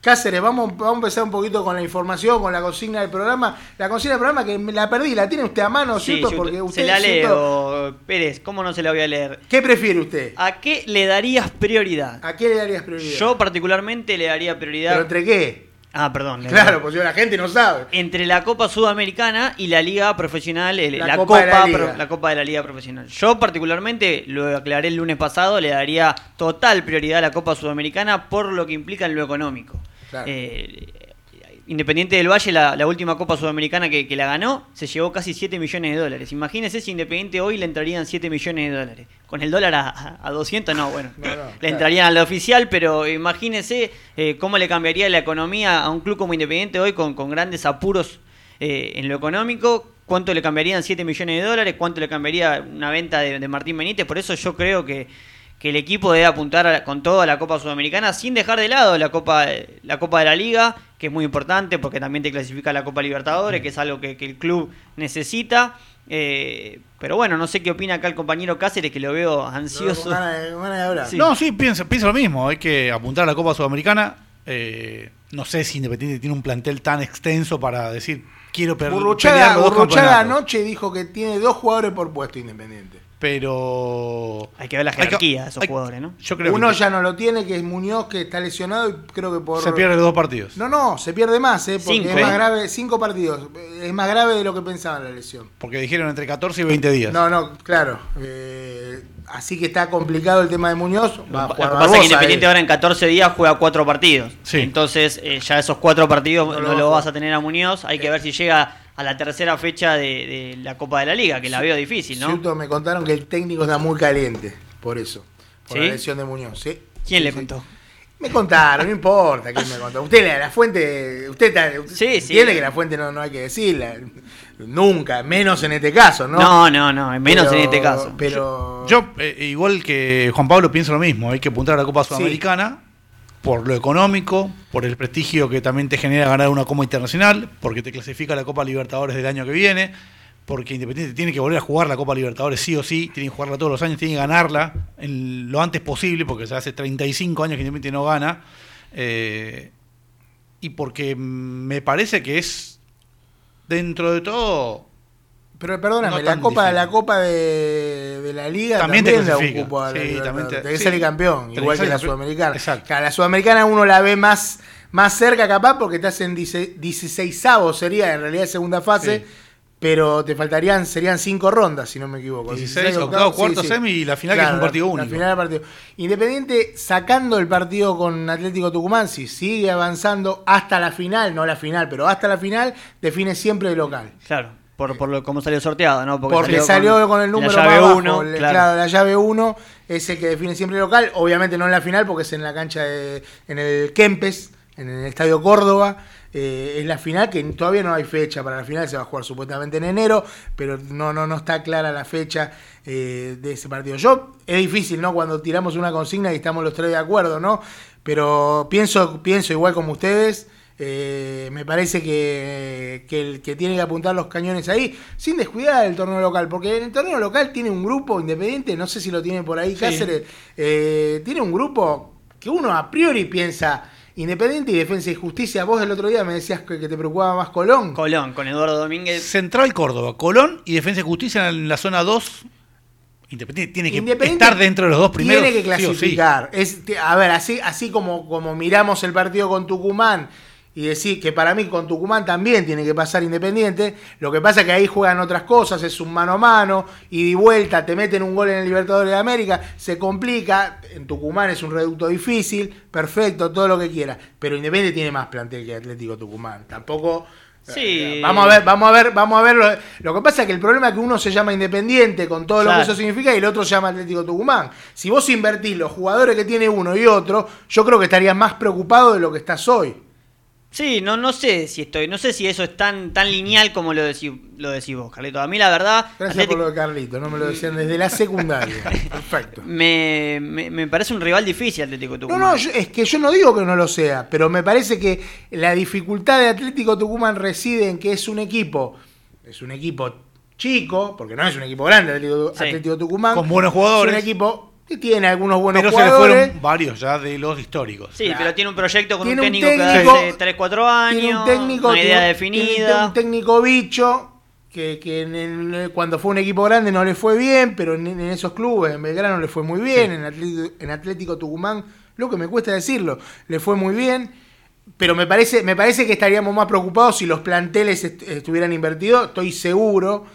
Cáceres, vamos, vamos a empezar un poquito con la información, con la consigna del programa. La consigna del programa que me la perdí, la tiene usted a mano, Sí, ¿cierto? Porque se usted, la ¿cierto? leo, Pérez, ¿cómo no se la voy a leer? ¿Qué prefiere usted? ¿A qué le darías prioridad? ¿A qué le darías prioridad? Yo particularmente le daría prioridad... ¿Pero entre qué? Ah, perdón. Claro, porque la gente no sabe. entre la Copa Sudamericana y la Liga Profesional, el- La la, Copa la Copa, Liga. Pro- la Copa de la Liga Profesional. Yo particularmente, lo aclaré el lunes pasado, le daría total prioridad a la Copa Sudamericana por lo que implica en lo económico. Claro. Eh, Independiente del Valle, la, la última Copa Sudamericana que, que la ganó, se llevó casi 7 millones de dólares. Imagínese si Independiente hoy le entrarían 7 millones de dólares. Con el dólar a, a- a 200, no, bueno, No, no, [laughs] le entrarían al oficial, pero imagínese eh, cómo le cambiaría la economía a un club como Independiente hoy con, con grandes apuros eh, en lo económico. ¿Cuánto le cambiarían 7 millones de dólares? ¿Cuánto le cambiaría una venta de, de Martín Benítez? Por eso yo creo que, que el equipo debe apuntar con todo a la Copa Sudamericana sin dejar de lado la Copa, la Copa de la Liga, que es muy importante porque también te clasifica a la Copa Libertadores, que es algo que, que el club necesita. Eh, pero bueno, no sé qué opina acá el compañero Cáceres, que lo veo ansioso. hablar. Sí. No, sí, pienso, pienso lo mismo. Hay que apuntar a la Copa Sudamericana. Eh, no sé si Independiente tiene un plantel tan extenso para decir quiero per- Burruchaga, anoche dijo que tiene dos jugadores por puesto independiente. Pero Hay que ver la que- jerarquía de esos hay- jugadores, ¿no? yo creo Uno que ya no lo tiene, que es Muñoz, que está lesionado y creo que por... se pierde dos partidos. No, no, se pierde más, ¿eh? Porque Cinco, es más ¿eh? grave, cinco partidos. Es más grave de lo que pensaba la lesión. Porque dijeron entre 14 y 20 días. No, no, claro. eh, así que está complicado el tema de Muñoz. Va a Lo que pasa es que Independiente eh. ahora en 14 días juega cuatro partidos. Sí. Entonces eh, ya esos cuatro partidos No no, lo vas a tener a Muñoz. Hay que ver si llega a la tercera fecha de, de la Copa de la Liga, que la veo difícil, ¿no? Cierto, me contaron que el técnico está muy caliente, por eso. Por ¿Sí? la lesión de Muñoz, ¿sí? ¿Quién Sí, le sí. contó? Me contaron, no importa quién me contó. Usted, la, la fuente, usted, está- usted Sí, sí. entiende que la fuente no, no hay que decirla. Nunca, menos en este caso, ¿no? No, no, no, menos Pero- en este caso. Pero. Yo, eh, igual que Juan Pablo, pienso lo mismo. Hay que apuntar a la Copa Sudamericana por lo económico, por el prestigio que también te genera ganar una Copa Internacional, porque te clasifica a la Copa Libertadores del año que viene, porque Independiente tiene que volver a jugar la Copa Libertadores sí o sí, tiene que jugarla todos los años, tiene que ganarla en lo antes posible, porque ya hace 35 años que Independiente no gana, eh, y porque me parece que es, dentro de todo, Pero perdóname, No la copa, difícil. la copa de, de la liga También también, te da un clasifica. cupo a la Sí, Libertadores. también te- que sí. salir campeón, igual que la sudamericana. Exacto. La sudamericana uno la ve más, más cerca capaz porque estás en 16 sería en realidad segunda fase, Sí. pero te faltarían, serían cinco rondas si no me equivoco. 16, octavo, cuarto, semi y la final que es un partido único. La final del partido. Independiente sacando el partido con Atlético Tucumán, si sigue avanzando hasta la final, no la final, pero hasta la final, define siempre de local. Claro, por, por lo, cómo salió sorteado, ¿no? Porque, salió, con, el número la llave más bajo, uno, le- claro. claro, la llave 1 es el que define siempre el local, obviamente no en la final porque es en la cancha de, en el Kempes, en el Estadio Córdoba, eh, es la final que todavía no hay fecha para la final, se va a jugar supuestamente en enero, pero no no no está clara la fecha eh, de ese partido. Yo es difícil, ¿no? Cuando tiramos una consigna y estamos los tres de acuerdo, ¿no? Pero pienso pienso igual como ustedes. Eh, me parece que, que el que tiene que apuntar los cañones ahí, sin descuidar el torneo local, porque en el torneo local tiene un grupo independiente, no sé si lo tiene por ahí Sí. Cáceres, eh, tiene un grupo que uno a priori piensa Independiente y Defensa y Justicia. Vos el otro día me decías que, que te preocupaba más Colón. Colón, con Eduardo Domínguez. Central Córdoba, Colón y Defensa y Justicia en la zona 2. Independiente tiene que Independiente estar dentro de los dos primeros. Tiene que sí o sí. clasificar. Es, a ver, así, así como, como miramos el partido con Tucumán y decir que para mí con Tucumán también tiene que pasar Independiente, lo que pasa es que ahí juegan otras cosas, es un mano a mano, y de vuelta, te meten un gol en el Libertadores de América, se complica, en Tucumán es un reducto difícil, perfecto, todo lo que quiera, pero Independiente tiene más plantel que Atlético Tucumán, tampoco... Sí. Vamos a ver, vamos a ver, vamos a ver. Lo, lo que pasa es que el problema es que uno se llama Independiente con todo lo que eso significa y el otro se llama Atlético Tucumán. Si vos invertís los jugadores que tiene uno y otro, yo creo que estarías más preocupado de lo que estás hoy. Sí, no, no sé si estoy, no sé si eso es tan, tan lineal como lo decís, lo decís vos, Carlito. A mí la verdad, Gracias por Atlético- lo de Carlito, no me lo decían desde la secundaria. [laughs] Perfecto. me, me, me parece un rival difícil Atlético No, Tucumán. no, yo- es que yo no digo que no lo sea, pero me parece que la dificultad de Atlético Tucumán reside en que es un equipo, es un equipo chico, porque no es un equipo grande Atlético, Sí. Atlético Tucumán. Con buenos jugadores. Es un equipo que tiene algunos buenos Pero se le jugadores. fueron varios ya de los históricos. Sí, Claro. pero tiene un proyecto con Tiene un un técnico, técnico- que hace 3, 4 años, tiene un técnico, una idea tiene- definida. tiene un técnico bicho que, que en el- cuando fue un equipo grande no le fue bien, pero en, en esos clubes, en Belgrano le fue muy bien, en, Atlético, en Atlético Tucumán, lo que me cuesta decirlo, le fue muy bien. Pero me parece, me parece que estaríamos más preocupados si los planteles est- estuvieran invertidos, estoy seguro.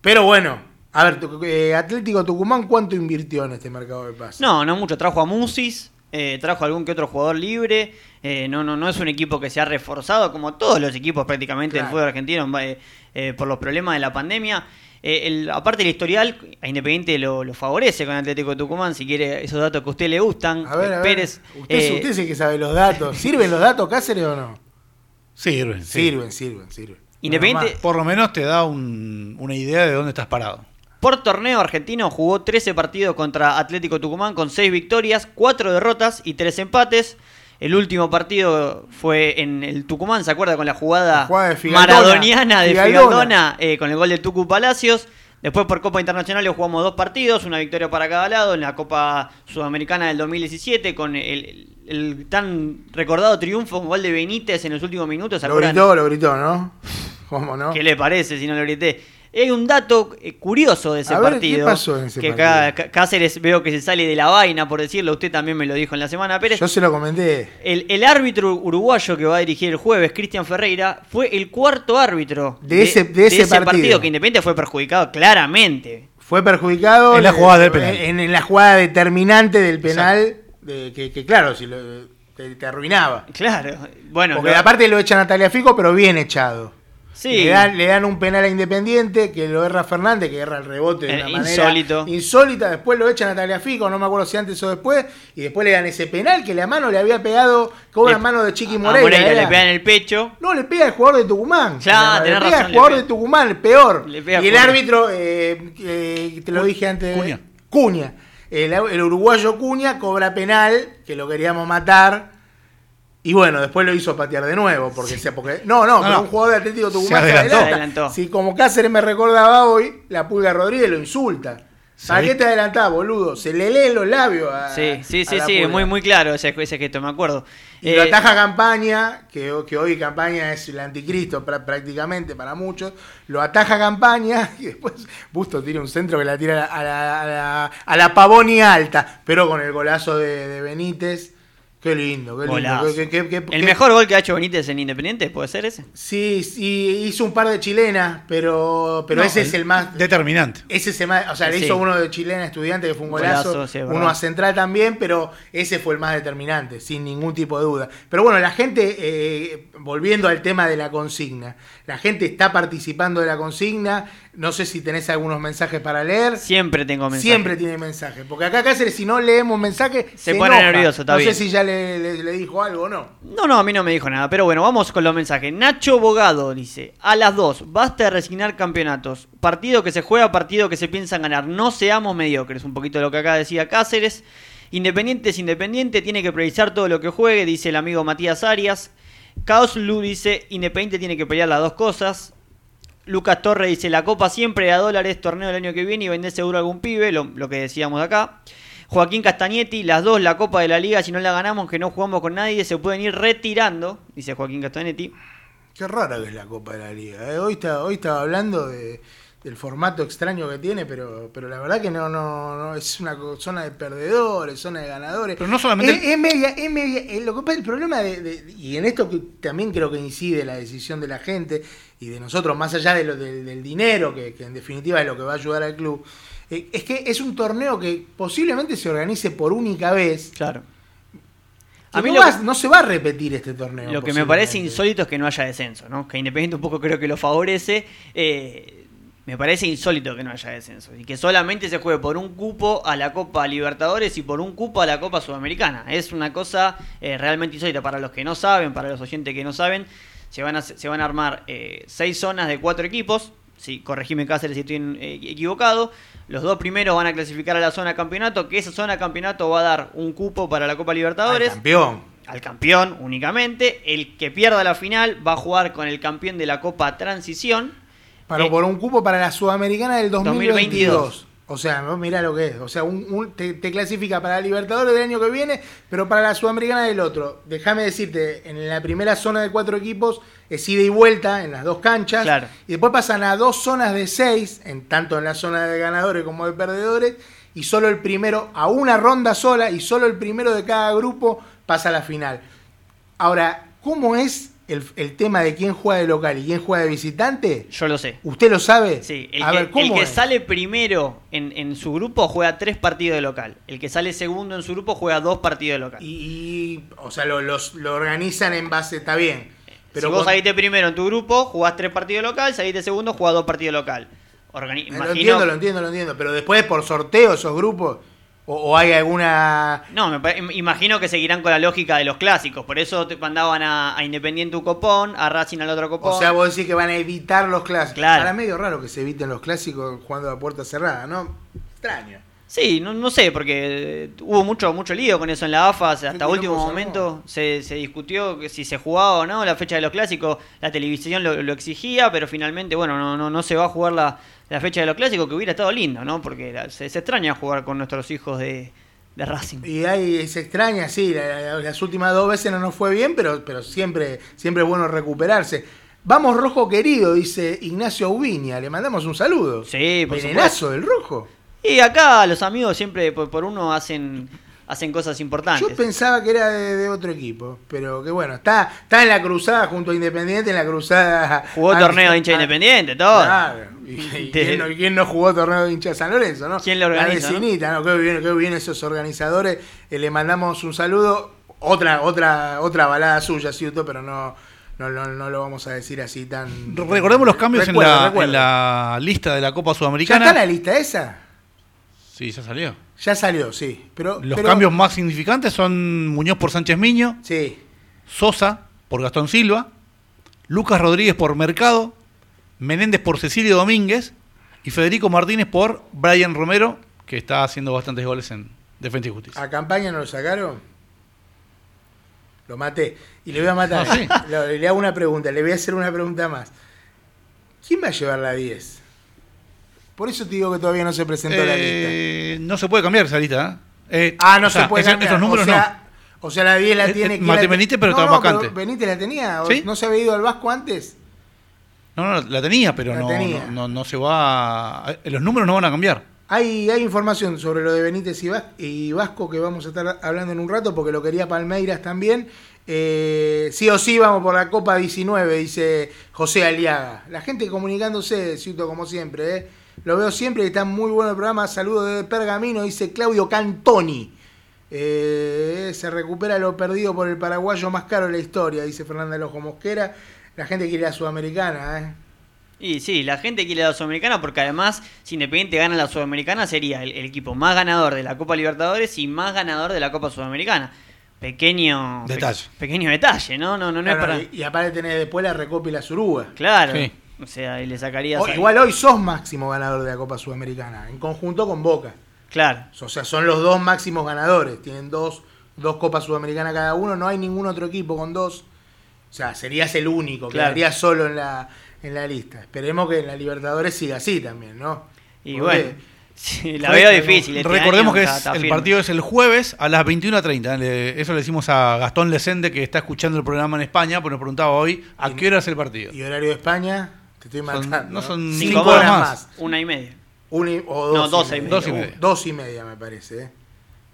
Pero bueno, a ver, eh, Atlético Tucumán, ¿cuánto invirtió en este mercado de pases? No, no mucho. Trajo a Musis, eh, trajo a algún que otro jugador libre. eh, no, no, no es un equipo que se ha reforzado como todos los equipos prácticamente del fútbol argentino eh, eh, por los problemas de la pandemia. Eh, el- aparte del historial, a Independiente lo, lo favorece con Atlético de Tucumán, si quiere esos datos que a usted le gustan. A ver, a ver. Pérez, usted, eh, usted es el que sabe los datos. ¿Sirven los datos Cáceres o no? Sirven, sí. Sirven, sirven, sirven. Independiente, Por lo menos te da un- una idea de dónde estás parado. Por torneo argentino jugó 13 partidos contra Atlético Tucumán con 6 victorias, 4 derrotas y 3 empates. El último partido fue en el Tucumán, ¿se acuerda? Con la jugada, La jugada de Figaldona. maradoniana de Figaldona. Figaldona eh, con el gol de Tucu Palacios. Después por Copa Internacional le jugamos dos partidos, una victoria para cada lado. En la Copa Sudamericana del 2017 con el, tan recordado triunfo con gol de Benítez en los últimos minutos. ¿se Lo gritó, lo gritó, ¿no? [laughs] ¿Cómo no? ¿Qué le parece si no lo grité? Hay un dato eh, curioso de ese A ver, partido. ¿qué pasó en ese que partido? Cá- Cá- Cáceres veo que se sale de la vaina, por decirlo. Usted también me lo dijo en la semana, Pérez. Yo se lo comenté. El, el árbitro uruguayo que va a dirigir el jueves, Cristian Ferreira, fue el cuarto árbitro De ese- de ese partido. que Independiente fue perjudicado claramente. Fue perjudicado En la jugada del penal. En, en la jugada determinante del penal, de- que, que claro, si lo- te, te arruinaba. Claro, bueno. Porque lo- aparte lo echan a Taliafico, pero bien echado. Sí, Le, dan, le dan un penal a Independiente, que lo erra Fernández, que erra el rebote de Eh, una manera insólito. insólita. Después lo echan a Taliafico, no me acuerdo si antes o después. Y después le dan ese penal que la mano le había pegado con una mano de Chiqui a Moreira. Le pegan en el pecho. No, le pega al jugador de Tucumán. Ya, le pega razón, jugador pega. de Tucumán, el peor. Le pega y el árbitro, eh, eh, te lo dije antes. Cuña. Cuña. El, el uruguayo Cuña cobra penal, que lo queríamos matar. Y bueno, después lo hizo patear de nuevo, porque sea porque no, no, No, pero no. un jugador de Atlético Tucumán Se se adelantó. adelanta. Se adelantó. Si como Cáceres me recordaba hoy, la Pulga Rodríguez lo insulta. ¿Para ¿Sabés qué te adelantás, boludo? Se le leen los labios a Sí, sí, a sí, la sí, Pulga. muy, muy claro ese, ese gesto, me acuerdo. Y lo Eh, ataja Campaña, que, que hoy Campaña es el anticristo prá- prácticamente para muchos. Lo ataja Campaña [laughs] y después Busto tira un centro que la tira a la, a la, a la Pavoni alta, pero con el golazo de, de Benítez. Qué lindo, qué lindo. Golazo. qué- qué- qué- el qué- mejor gol que ha hecho Benítez en Independiente, ¿puede ser ese? Sí, sí, hizo un par de chilenas, pero, pero No, ese es el más. Determinante. Ese es el más, o sea, le Sí. hizo uno de chilena estudiante que fue un golazo, Golazo, sí, es uno a central también, pero ese fue el más determinante, sin ningún tipo de duda. Pero bueno, la gente, eh, volviendo al tema de la consigna, la gente está participando de la consigna, no sé si tenés algunos mensajes para leer. Siempre tengo mensajes. Siempre tiene mensajes, porque acá Cáceres si no leemos mensajes Se pone enoja. nervioso, está No bien. sé si ya le, dijo algo no. No, no, a mí no me dijo nada, pero bueno, vamos con los mensajes. Nacho Bogado dice, a las dos, basta de resignar campeonatos. Partido que se juega, partido que se piensa ganar. No seamos mediocres, un poquito de lo que acá decía Cáceres. Independiente es independiente, tiene que priorizar todo lo que juegue, dice el amigo Matías Arias. Caos Lu dice, Independiente tiene que pelear las dos cosas. Lucas Torre dice, la copa siempre a dólares, torneo el año que viene y vender seguro algún pibe, lo, lo que decíamos acá. Joaquín Castagnetti, las dos, la copa de la liga, si no la ganamos, que no jugamos con nadie, se pueden ir retirando, dice Joaquín Castagnetti. Qué rara que es la Copa de la Liga. ¿eh? Hoy, está, hoy estaba hablando de, del formato extraño que tiene, pero, pero la verdad que no, no, no es una zona de perdedores, zona de ganadores. Pero no solamente- Es, es media, es media. eh, lo que pasa, el problema de, de- y en esto que también creo que incide la decisión de la gente y de nosotros, más allá de lo, del- del dinero, que, que en definitiva es lo que va a ayudar al club, eh, es que es un torneo que posiblemente se organice por única vez. Claro. A mí no, lo va- que- no se va a repetir este torneo. Lo que me parece insólito es que no haya descenso, ¿no? Que Independiente un poco creo que lo favorece. eh, me parece insólito que no haya descenso. Y que solamente se juegue por un cupo a la Copa Libertadores y por un cupo a la Copa Sudamericana. Es una cosa eh, realmente insólita para los que no saben, para los oyentes que no saben. Se van a, se van a armar eh, seis zonas de cuatro equipos. Sí, corregime Cáceres si estoy eh, equivocado. Los dos primeros van a clasificar a la zona campeonato, que esa zona campeonato va a dar un cupo para la Copa Al Libertadores campeón. al campeón únicamente. El que pierda la final va a jugar con el campeón de la Copa Transición. Para, Eh, por un cupo para la Sudamericana del 2022. 2022. O sea, no, mirá lo que es. O sea, un- un- te, te clasifica para la Libertadores del año que viene, pero para la Sudamericana del otro. Déjame decirte, en la primera zona de cuatro equipos es ida y vuelta en las dos canchas. Claro. Y después pasan a dos zonas de seis, en, tanto en la zona de ganadores como de perdedores. Y solo el primero, a una ronda sola, y solo el primero de cada grupo pasa a la final. Ahora, ¿cómo es el, el tema de quién juega de local y quién juega de visitante? Yo lo sé. ¿Usted lo sabe? Sí, el a que, ver, ¿cómo el que sale primero en, en su grupo juega tres partidos de local. El que sale segundo en su grupo juega dos partidos de local. Y, y, o sea, lo, los, lo organizan en base, está bien. Pero si vos saliste primero en tu grupo, jugás tres partidos de local, saliste segundo, jugás dos partidos de local. Organi- Eh, Lo imagino- entiendo, lo entiendo, lo entiendo. Pero después por sorteo esos grupos, o, o hay alguna... No, me imagino que seguirán con la lógica de los clásicos. Por eso te mandaban a, a Independiente un copón, a Racing al otro copón. O sea, vos decís que van a evitar los clásicos. Claro. Ahora medio raro que se eviten los clásicos jugando a puerta cerrada, ¿no? Extraño. Sí, no, no sé, porque eh, hubo mucho mucho lío con eso en la AFA. Hasta último momento se, se discutió que si se jugaba o no la fecha de los clásicos. La televisión lo, lo exigía, pero finalmente, bueno, no, no, no se va a jugar la, la fecha de los clásicos, que hubiera estado lindo, ¿no? Porque la- se, se extraña jugar con nuestros hijos de, de Racing. Y ahí se extraña, sí, la- la- las últimas dos veces no nos fue bien, pero, pero siempre, siempre es bueno recuperarse. Vamos, rojo querido, dice Ignacio Ubiña. Le mandamos un saludo. Sí, por Venenazo del rojo. Y acá los amigos siempre por, por uno hacen, hacen cosas importantes. Yo pensaba que era de, de otro equipo, pero que bueno, está, está en la cruzada junto a Independiente, en la cruzada. Jugó torneo de hincha independiente, todo. Claro. ¿Y, y [laughs] quién, no, y quién no jugó torneo de hincha de San Lorenzo, no? ¿Quién lo organiza, La vecinita, ¿no? Qué bien, qué bien esos organizadores. Eh, le mandamos un saludo. Otra, otra, otra balada suya, ¿cierto? Pero no, no, no, no lo vamos a decir así tan. Recordemos los cambios en, Recuerdo, la, en la lista de la Copa ¿Ya Sudamericana. está la lista esa? Sí, ya salió. Ya salió, sí. Pero, Los pero- cambios más significantes son Muñoz por Sánchez Miño, Sí. Sosa por Gastón Silva, Lucas Rodríguez por Mercado, Menéndez por Cecilio Domínguez y Federico Martínez por Brian Romero, que está haciendo bastantes goles en Defensa y Justicia. ¿A campaña no lo sacaron? lo maté. Y le voy a matar. No, sí. [laughs] Lo- le hago una pregunta, le voy a hacer una pregunta más. ¿Quién va a llevar la 10? Por eso te digo que todavía no se presentó la lista. Eh, no se puede cambiar esa lista. ¿eh? Eh, Ah, no o sea, se puede ese- cambiar. Esos números o sea, O sea, la 10 la Eh, tiene eh, ¿quién Mate Benítez, pero no, está no, vacante. Benítez la tenía. ¿o ¿Sí? ¿No se había ido al Vasco antes? no. No, no, la tenía, pero La no, tenía. No, no, no se va. a- los números no van a cambiar. Hay, hay información sobre lo de Benítez y, Vas- y Vasco que vamos a estar hablando en un rato porque lo quería Palmeiras también. Eh, sí o sí vamos por la Copa 19, dice José Aliaga. La gente comunicándose, Ciuto, como siempre. ¿eh? Lo veo siempre y está muy bueno el programa. Saludos de Pergamino, dice Claudio Cantoni. Eh, se recupera lo perdido por el paraguayo más caro de la historia, dice Fernanda Lojo Mosquera. La gente quiere la sudamericana, ¿eh? Y sí, la gente quiere la Sudamericana porque además, si Independiente gana la Sudamericana, sería el, el equipo más ganador de la Copa Libertadores y más ganador de la Copa Sudamericana. Pequeño pe- Detalle. pequeño detalle, ¿no? No, no, no es para. y, y aparte tenés después la Recopa y la Suruga. Claro. Sí. O sea, y le sacarías. O- igual hoy sos máximo ganador de la Copa Sudamericana, en conjunto con Boca. Claro. O sea, son los dos máximos ganadores. Tienen dos, dos Copas Sudamericanas cada uno. No hay ningún otro equipo con dos. O sea, serías el único. Claro. Quedarías solo en la, en la lista. Esperemos que en la Libertadores siga así también, ¿no? Y Porque- bueno, [laughs] sí, la veo difícil. este Recordemos año que está- es- está el firme. partido es el jueves a las 21.30. Le- Eso le decimos a Gastón Lecende, que está escuchando el programa en España, porque nos preguntaba hoy a qué hora es el partido. Y horario de España, te estoy Son- matando. no son Cinco cinco horas más. Una y media. Una y- o No, dos, dos y y media. media. Dos y media. Uh, dos y media, me parece. ¿eh?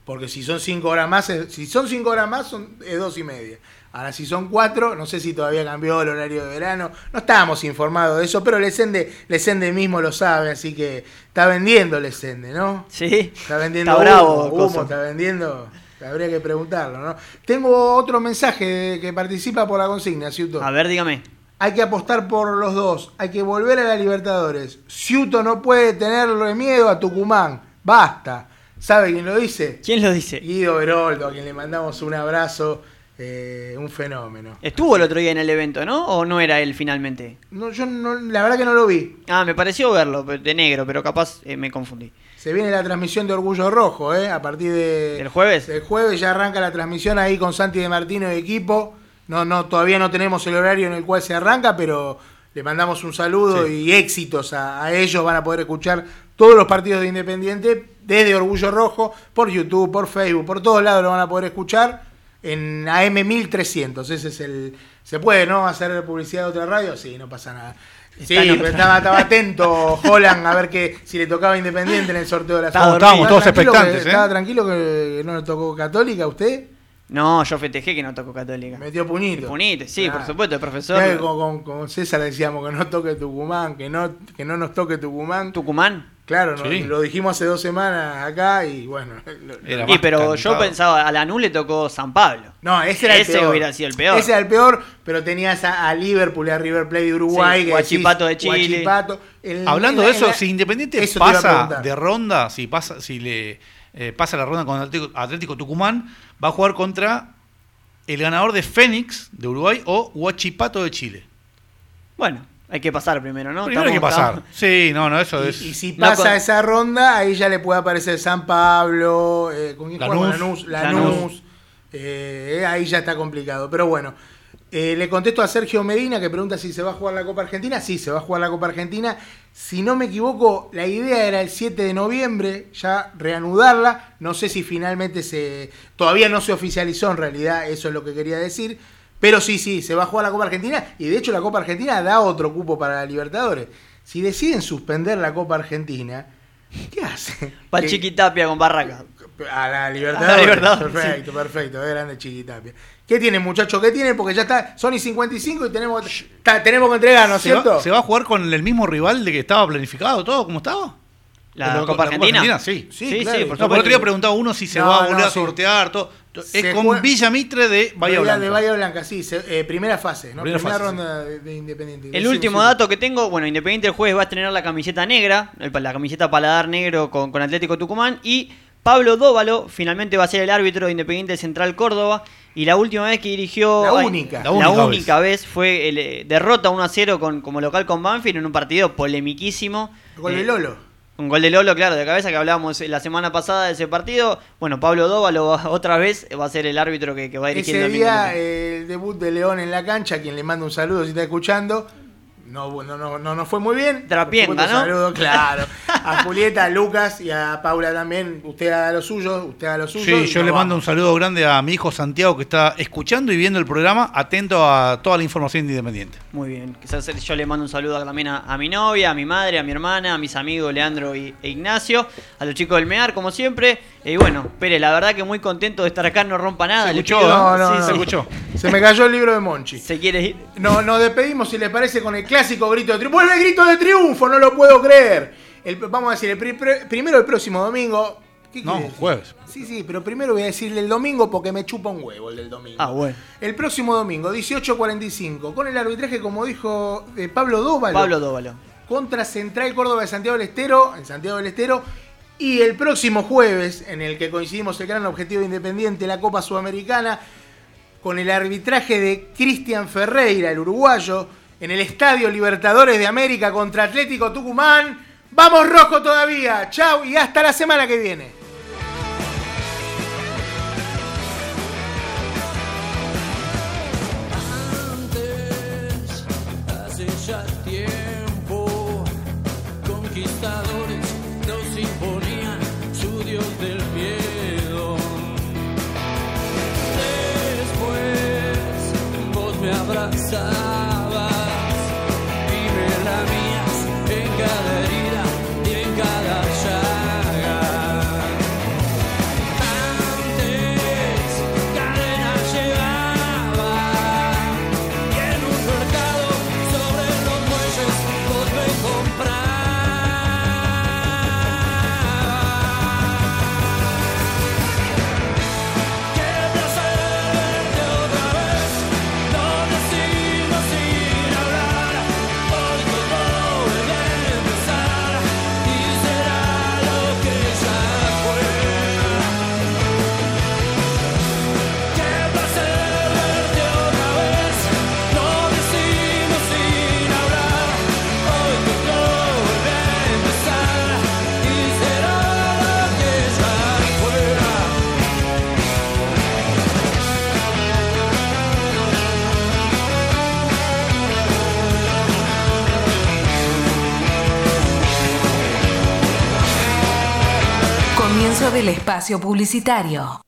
Porque si son cinco horas más, es- si son cinco horas más, son, es dos y media. Ahora, si son cuatro, no sé si todavía cambió el horario de verano. No estábamos informados de eso, pero Lesende, Lesende mismo lo sabe, así que está vendiendo Lesende, ¿no? Sí. Está vendiendo Está humo, bravo, humo, está vendiendo. Habría que preguntarlo, ¿no? Tengo otro mensaje de- que participa por la consigna, Ciuto. A ver, dígame. Hay que apostar por los dos. Hay que volver a la Libertadores. Ciuto no puede tenerle miedo a Tucumán. Basta. ¿Sabe quién lo dice? ¿Quién lo dice? Guido Beroldo, a quien le mandamos un abrazo. eh, un fenómeno. Estuvo el otro día en el evento, ¿no? ¿O no era él finalmente? No, yo no, la verdad que no lo vi. Ah, me pareció verlo, de negro, pero capaz eh, me confundí. Se viene la transmisión de Orgullo Rojo, ¿eh? A partir de... ¿El jueves? El jueves ya arranca la transmisión ahí con Santi de Martino y equipo. No, no, todavía no tenemos el horario en el cual se arranca, pero le mandamos un saludo y éxitos a, a ellos. Van a poder escuchar todos los partidos de Independiente desde Orgullo Rojo, por YouTube, por Facebook, por todos lados lo van a poder escuchar en AM 1300. Ese es el. ¿Se puede, no? ¿Hacer publicidad de otra radio? Sí, no pasa nada. Sí, pero estaba, estaba atento Holland a ver que si le tocaba Independiente en el sorteo de la estábamos todos que- expectantes, ¿eh? Estaba tranquilo que no le tocó Católica a usted. No, yo festejé que no tocó Católica. Metió puñito. Punite, sí, Claro. por supuesto, el profesor. Con, con- con César decíamos que no toque Tucumán, que no, que no nos toque Tucumán. Tucumán. Claro, no- lo dijimos hace dos semanas acá y bueno. [laughs] lo- Era Y pero yo pensaba, a Lanús le tocó San Pablo. No, ese era el Ese peor. hubiera sido el peor. Ese era el peor, pero tenías a, a Liverpool y a River Plate de Uruguay. Sí, Guachipato decís, de Chile. Guachipato. El- Hablando de eso, si Independiente eso pasa de ronda, si pasa, si le eh, pasa la ronda con Atlético, Atlético Tucumán, va a jugar contra el ganador de Fénix de Uruguay o Huachipato de Chile. Bueno, hay que pasar primero, ¿no? Primero hay que pasar. estamos- Sí, no, no, eso Y, es. y si No, pasa con- esa ronda, ahí ya le puede aparecer San Pablo, eh, ¿con? Lanús, Lanús, Lanús. eh, ahí ya está complicado. Pero bueno, eh, le contesto a Sergio Medina que pregunta si se va a jugar la Copa Argentina. Sí, se va a jugar la Copa Argentina. Si no me equivoco, la idea era el 7 de noviembre, ya reanudarla. No sé si finalmente se... Todavía no se oficializó en realidad, eso es lo que quería decir. Pero sí, sí, se va a jugar la Copa Argentina y de hecho la Copa Argentina da otro cupo para la Libertadores. Si deciden suspender la Copa Argentina, ¿qué hacen? Pa' ¿Qué- Chiquitapia con Barraca. A la Libertadores. A la Libertadores, Perfecto, perfecto. Es grande Chiquitapia. ¿Qué tienen, muchachos? ¿Qué tienen? Porque ya está Sony 55 y tenemos, ta- tenemos que entregar, ¿no es ¿Se va, cierto? se va a jugar con el mismo rival de que estaba planificado todo? ¿Cómo estaba? La, Con Copa Argentina. sí. Sí, Sí, claro. sí, por No, supuesto. por otro día preguntaba uno si se No, va a volver no, a sí. sortear. Todo. Se Es con juega- Villa Mitre de Bahía Blanca. De Bahía Blanca, sí. se- eh, primera fase, ¿no? Primera Primera, fase, ronda de, de Independiente. El último sí. dato que tengo, bueno, Independiente el jueves va a estrenar la camiseta negra, el- la camiseta paladar negro con, con Atlético Tucumán y Pablo Dóvalo finalmente va a ser el árbitro de Independiente Central Córdoba y la última vez que dirigió La única. la, La única única vez. fue el, eh, derrota 1 a 0 con, como local con Banfield en un partido polemiquísimo. Gol de Eh, Lolo. Un gol de Lolo, claro, de cabeza que hablábamos la semana pasada de ese partido. Bueno, Pablo Dóvalo va- [laughs] otra vez va a ser el árbitro que, que va a dirigir Ese el día, eh, el debut de León en la cancha, quien le mando un saludo si está escuchando. No, no, no, no, no fue muy bien. Supuesto, ¿no? Saludo, [laughs] claro. A Julieta, a Lucas y a Paula también. Usted haga lo suyo, usted haga lo suyo. Sí, yo le mando un saludo grande a mi hijo Santiago que está escuchando y viendo el programa, atento a toda la información de Independiente. Muy bien. Quizás yo le mando un saludo también a, a mi novia, a mi madre, a mi hermana, a mis amigos Leandro y, e Ignacio, a los chicos del MEAR, como siempre. Y bueno, Pérez, la verdad que muy contento de estar acá, no rompa nada. Se le escuchó, pido- No, no, sí, no. Se escuchó. Se me cayó el libro de Monchi. Se quiere ir. No, nos despedimos, si les parece, con el clásico grito de triunfo. ¡Vuelve el grito de triunfo! No lo puedo creer. El- vamos a decir, el pri- pri- primero el próximo domingo. ¿Qué No, quiere decir? jueves. Sí, sí, pero primero voy a decirle el domingo porque me chupa un huevo el del domingo. Ah, bueno. El próximo domingo, 18.45, con el arbitraje, como dijo eh, Pablo Dóvalo, Pablo Dóvalo. contra Central Córdoba de Santiago del Estero, en Santiago del Estero. Y el próximo jueves, en el que coincidimos el gran objetivo independiente, la Copa Sudamericana, con el arbitraje de Cristian Ferreira, el uruguayo, en el Estadio Libertadores de América contra Atlético Tucumán. ¡Vamos rojo todavía! ¡Chao! Y hasta la semana que viene. Del espacio publicitario.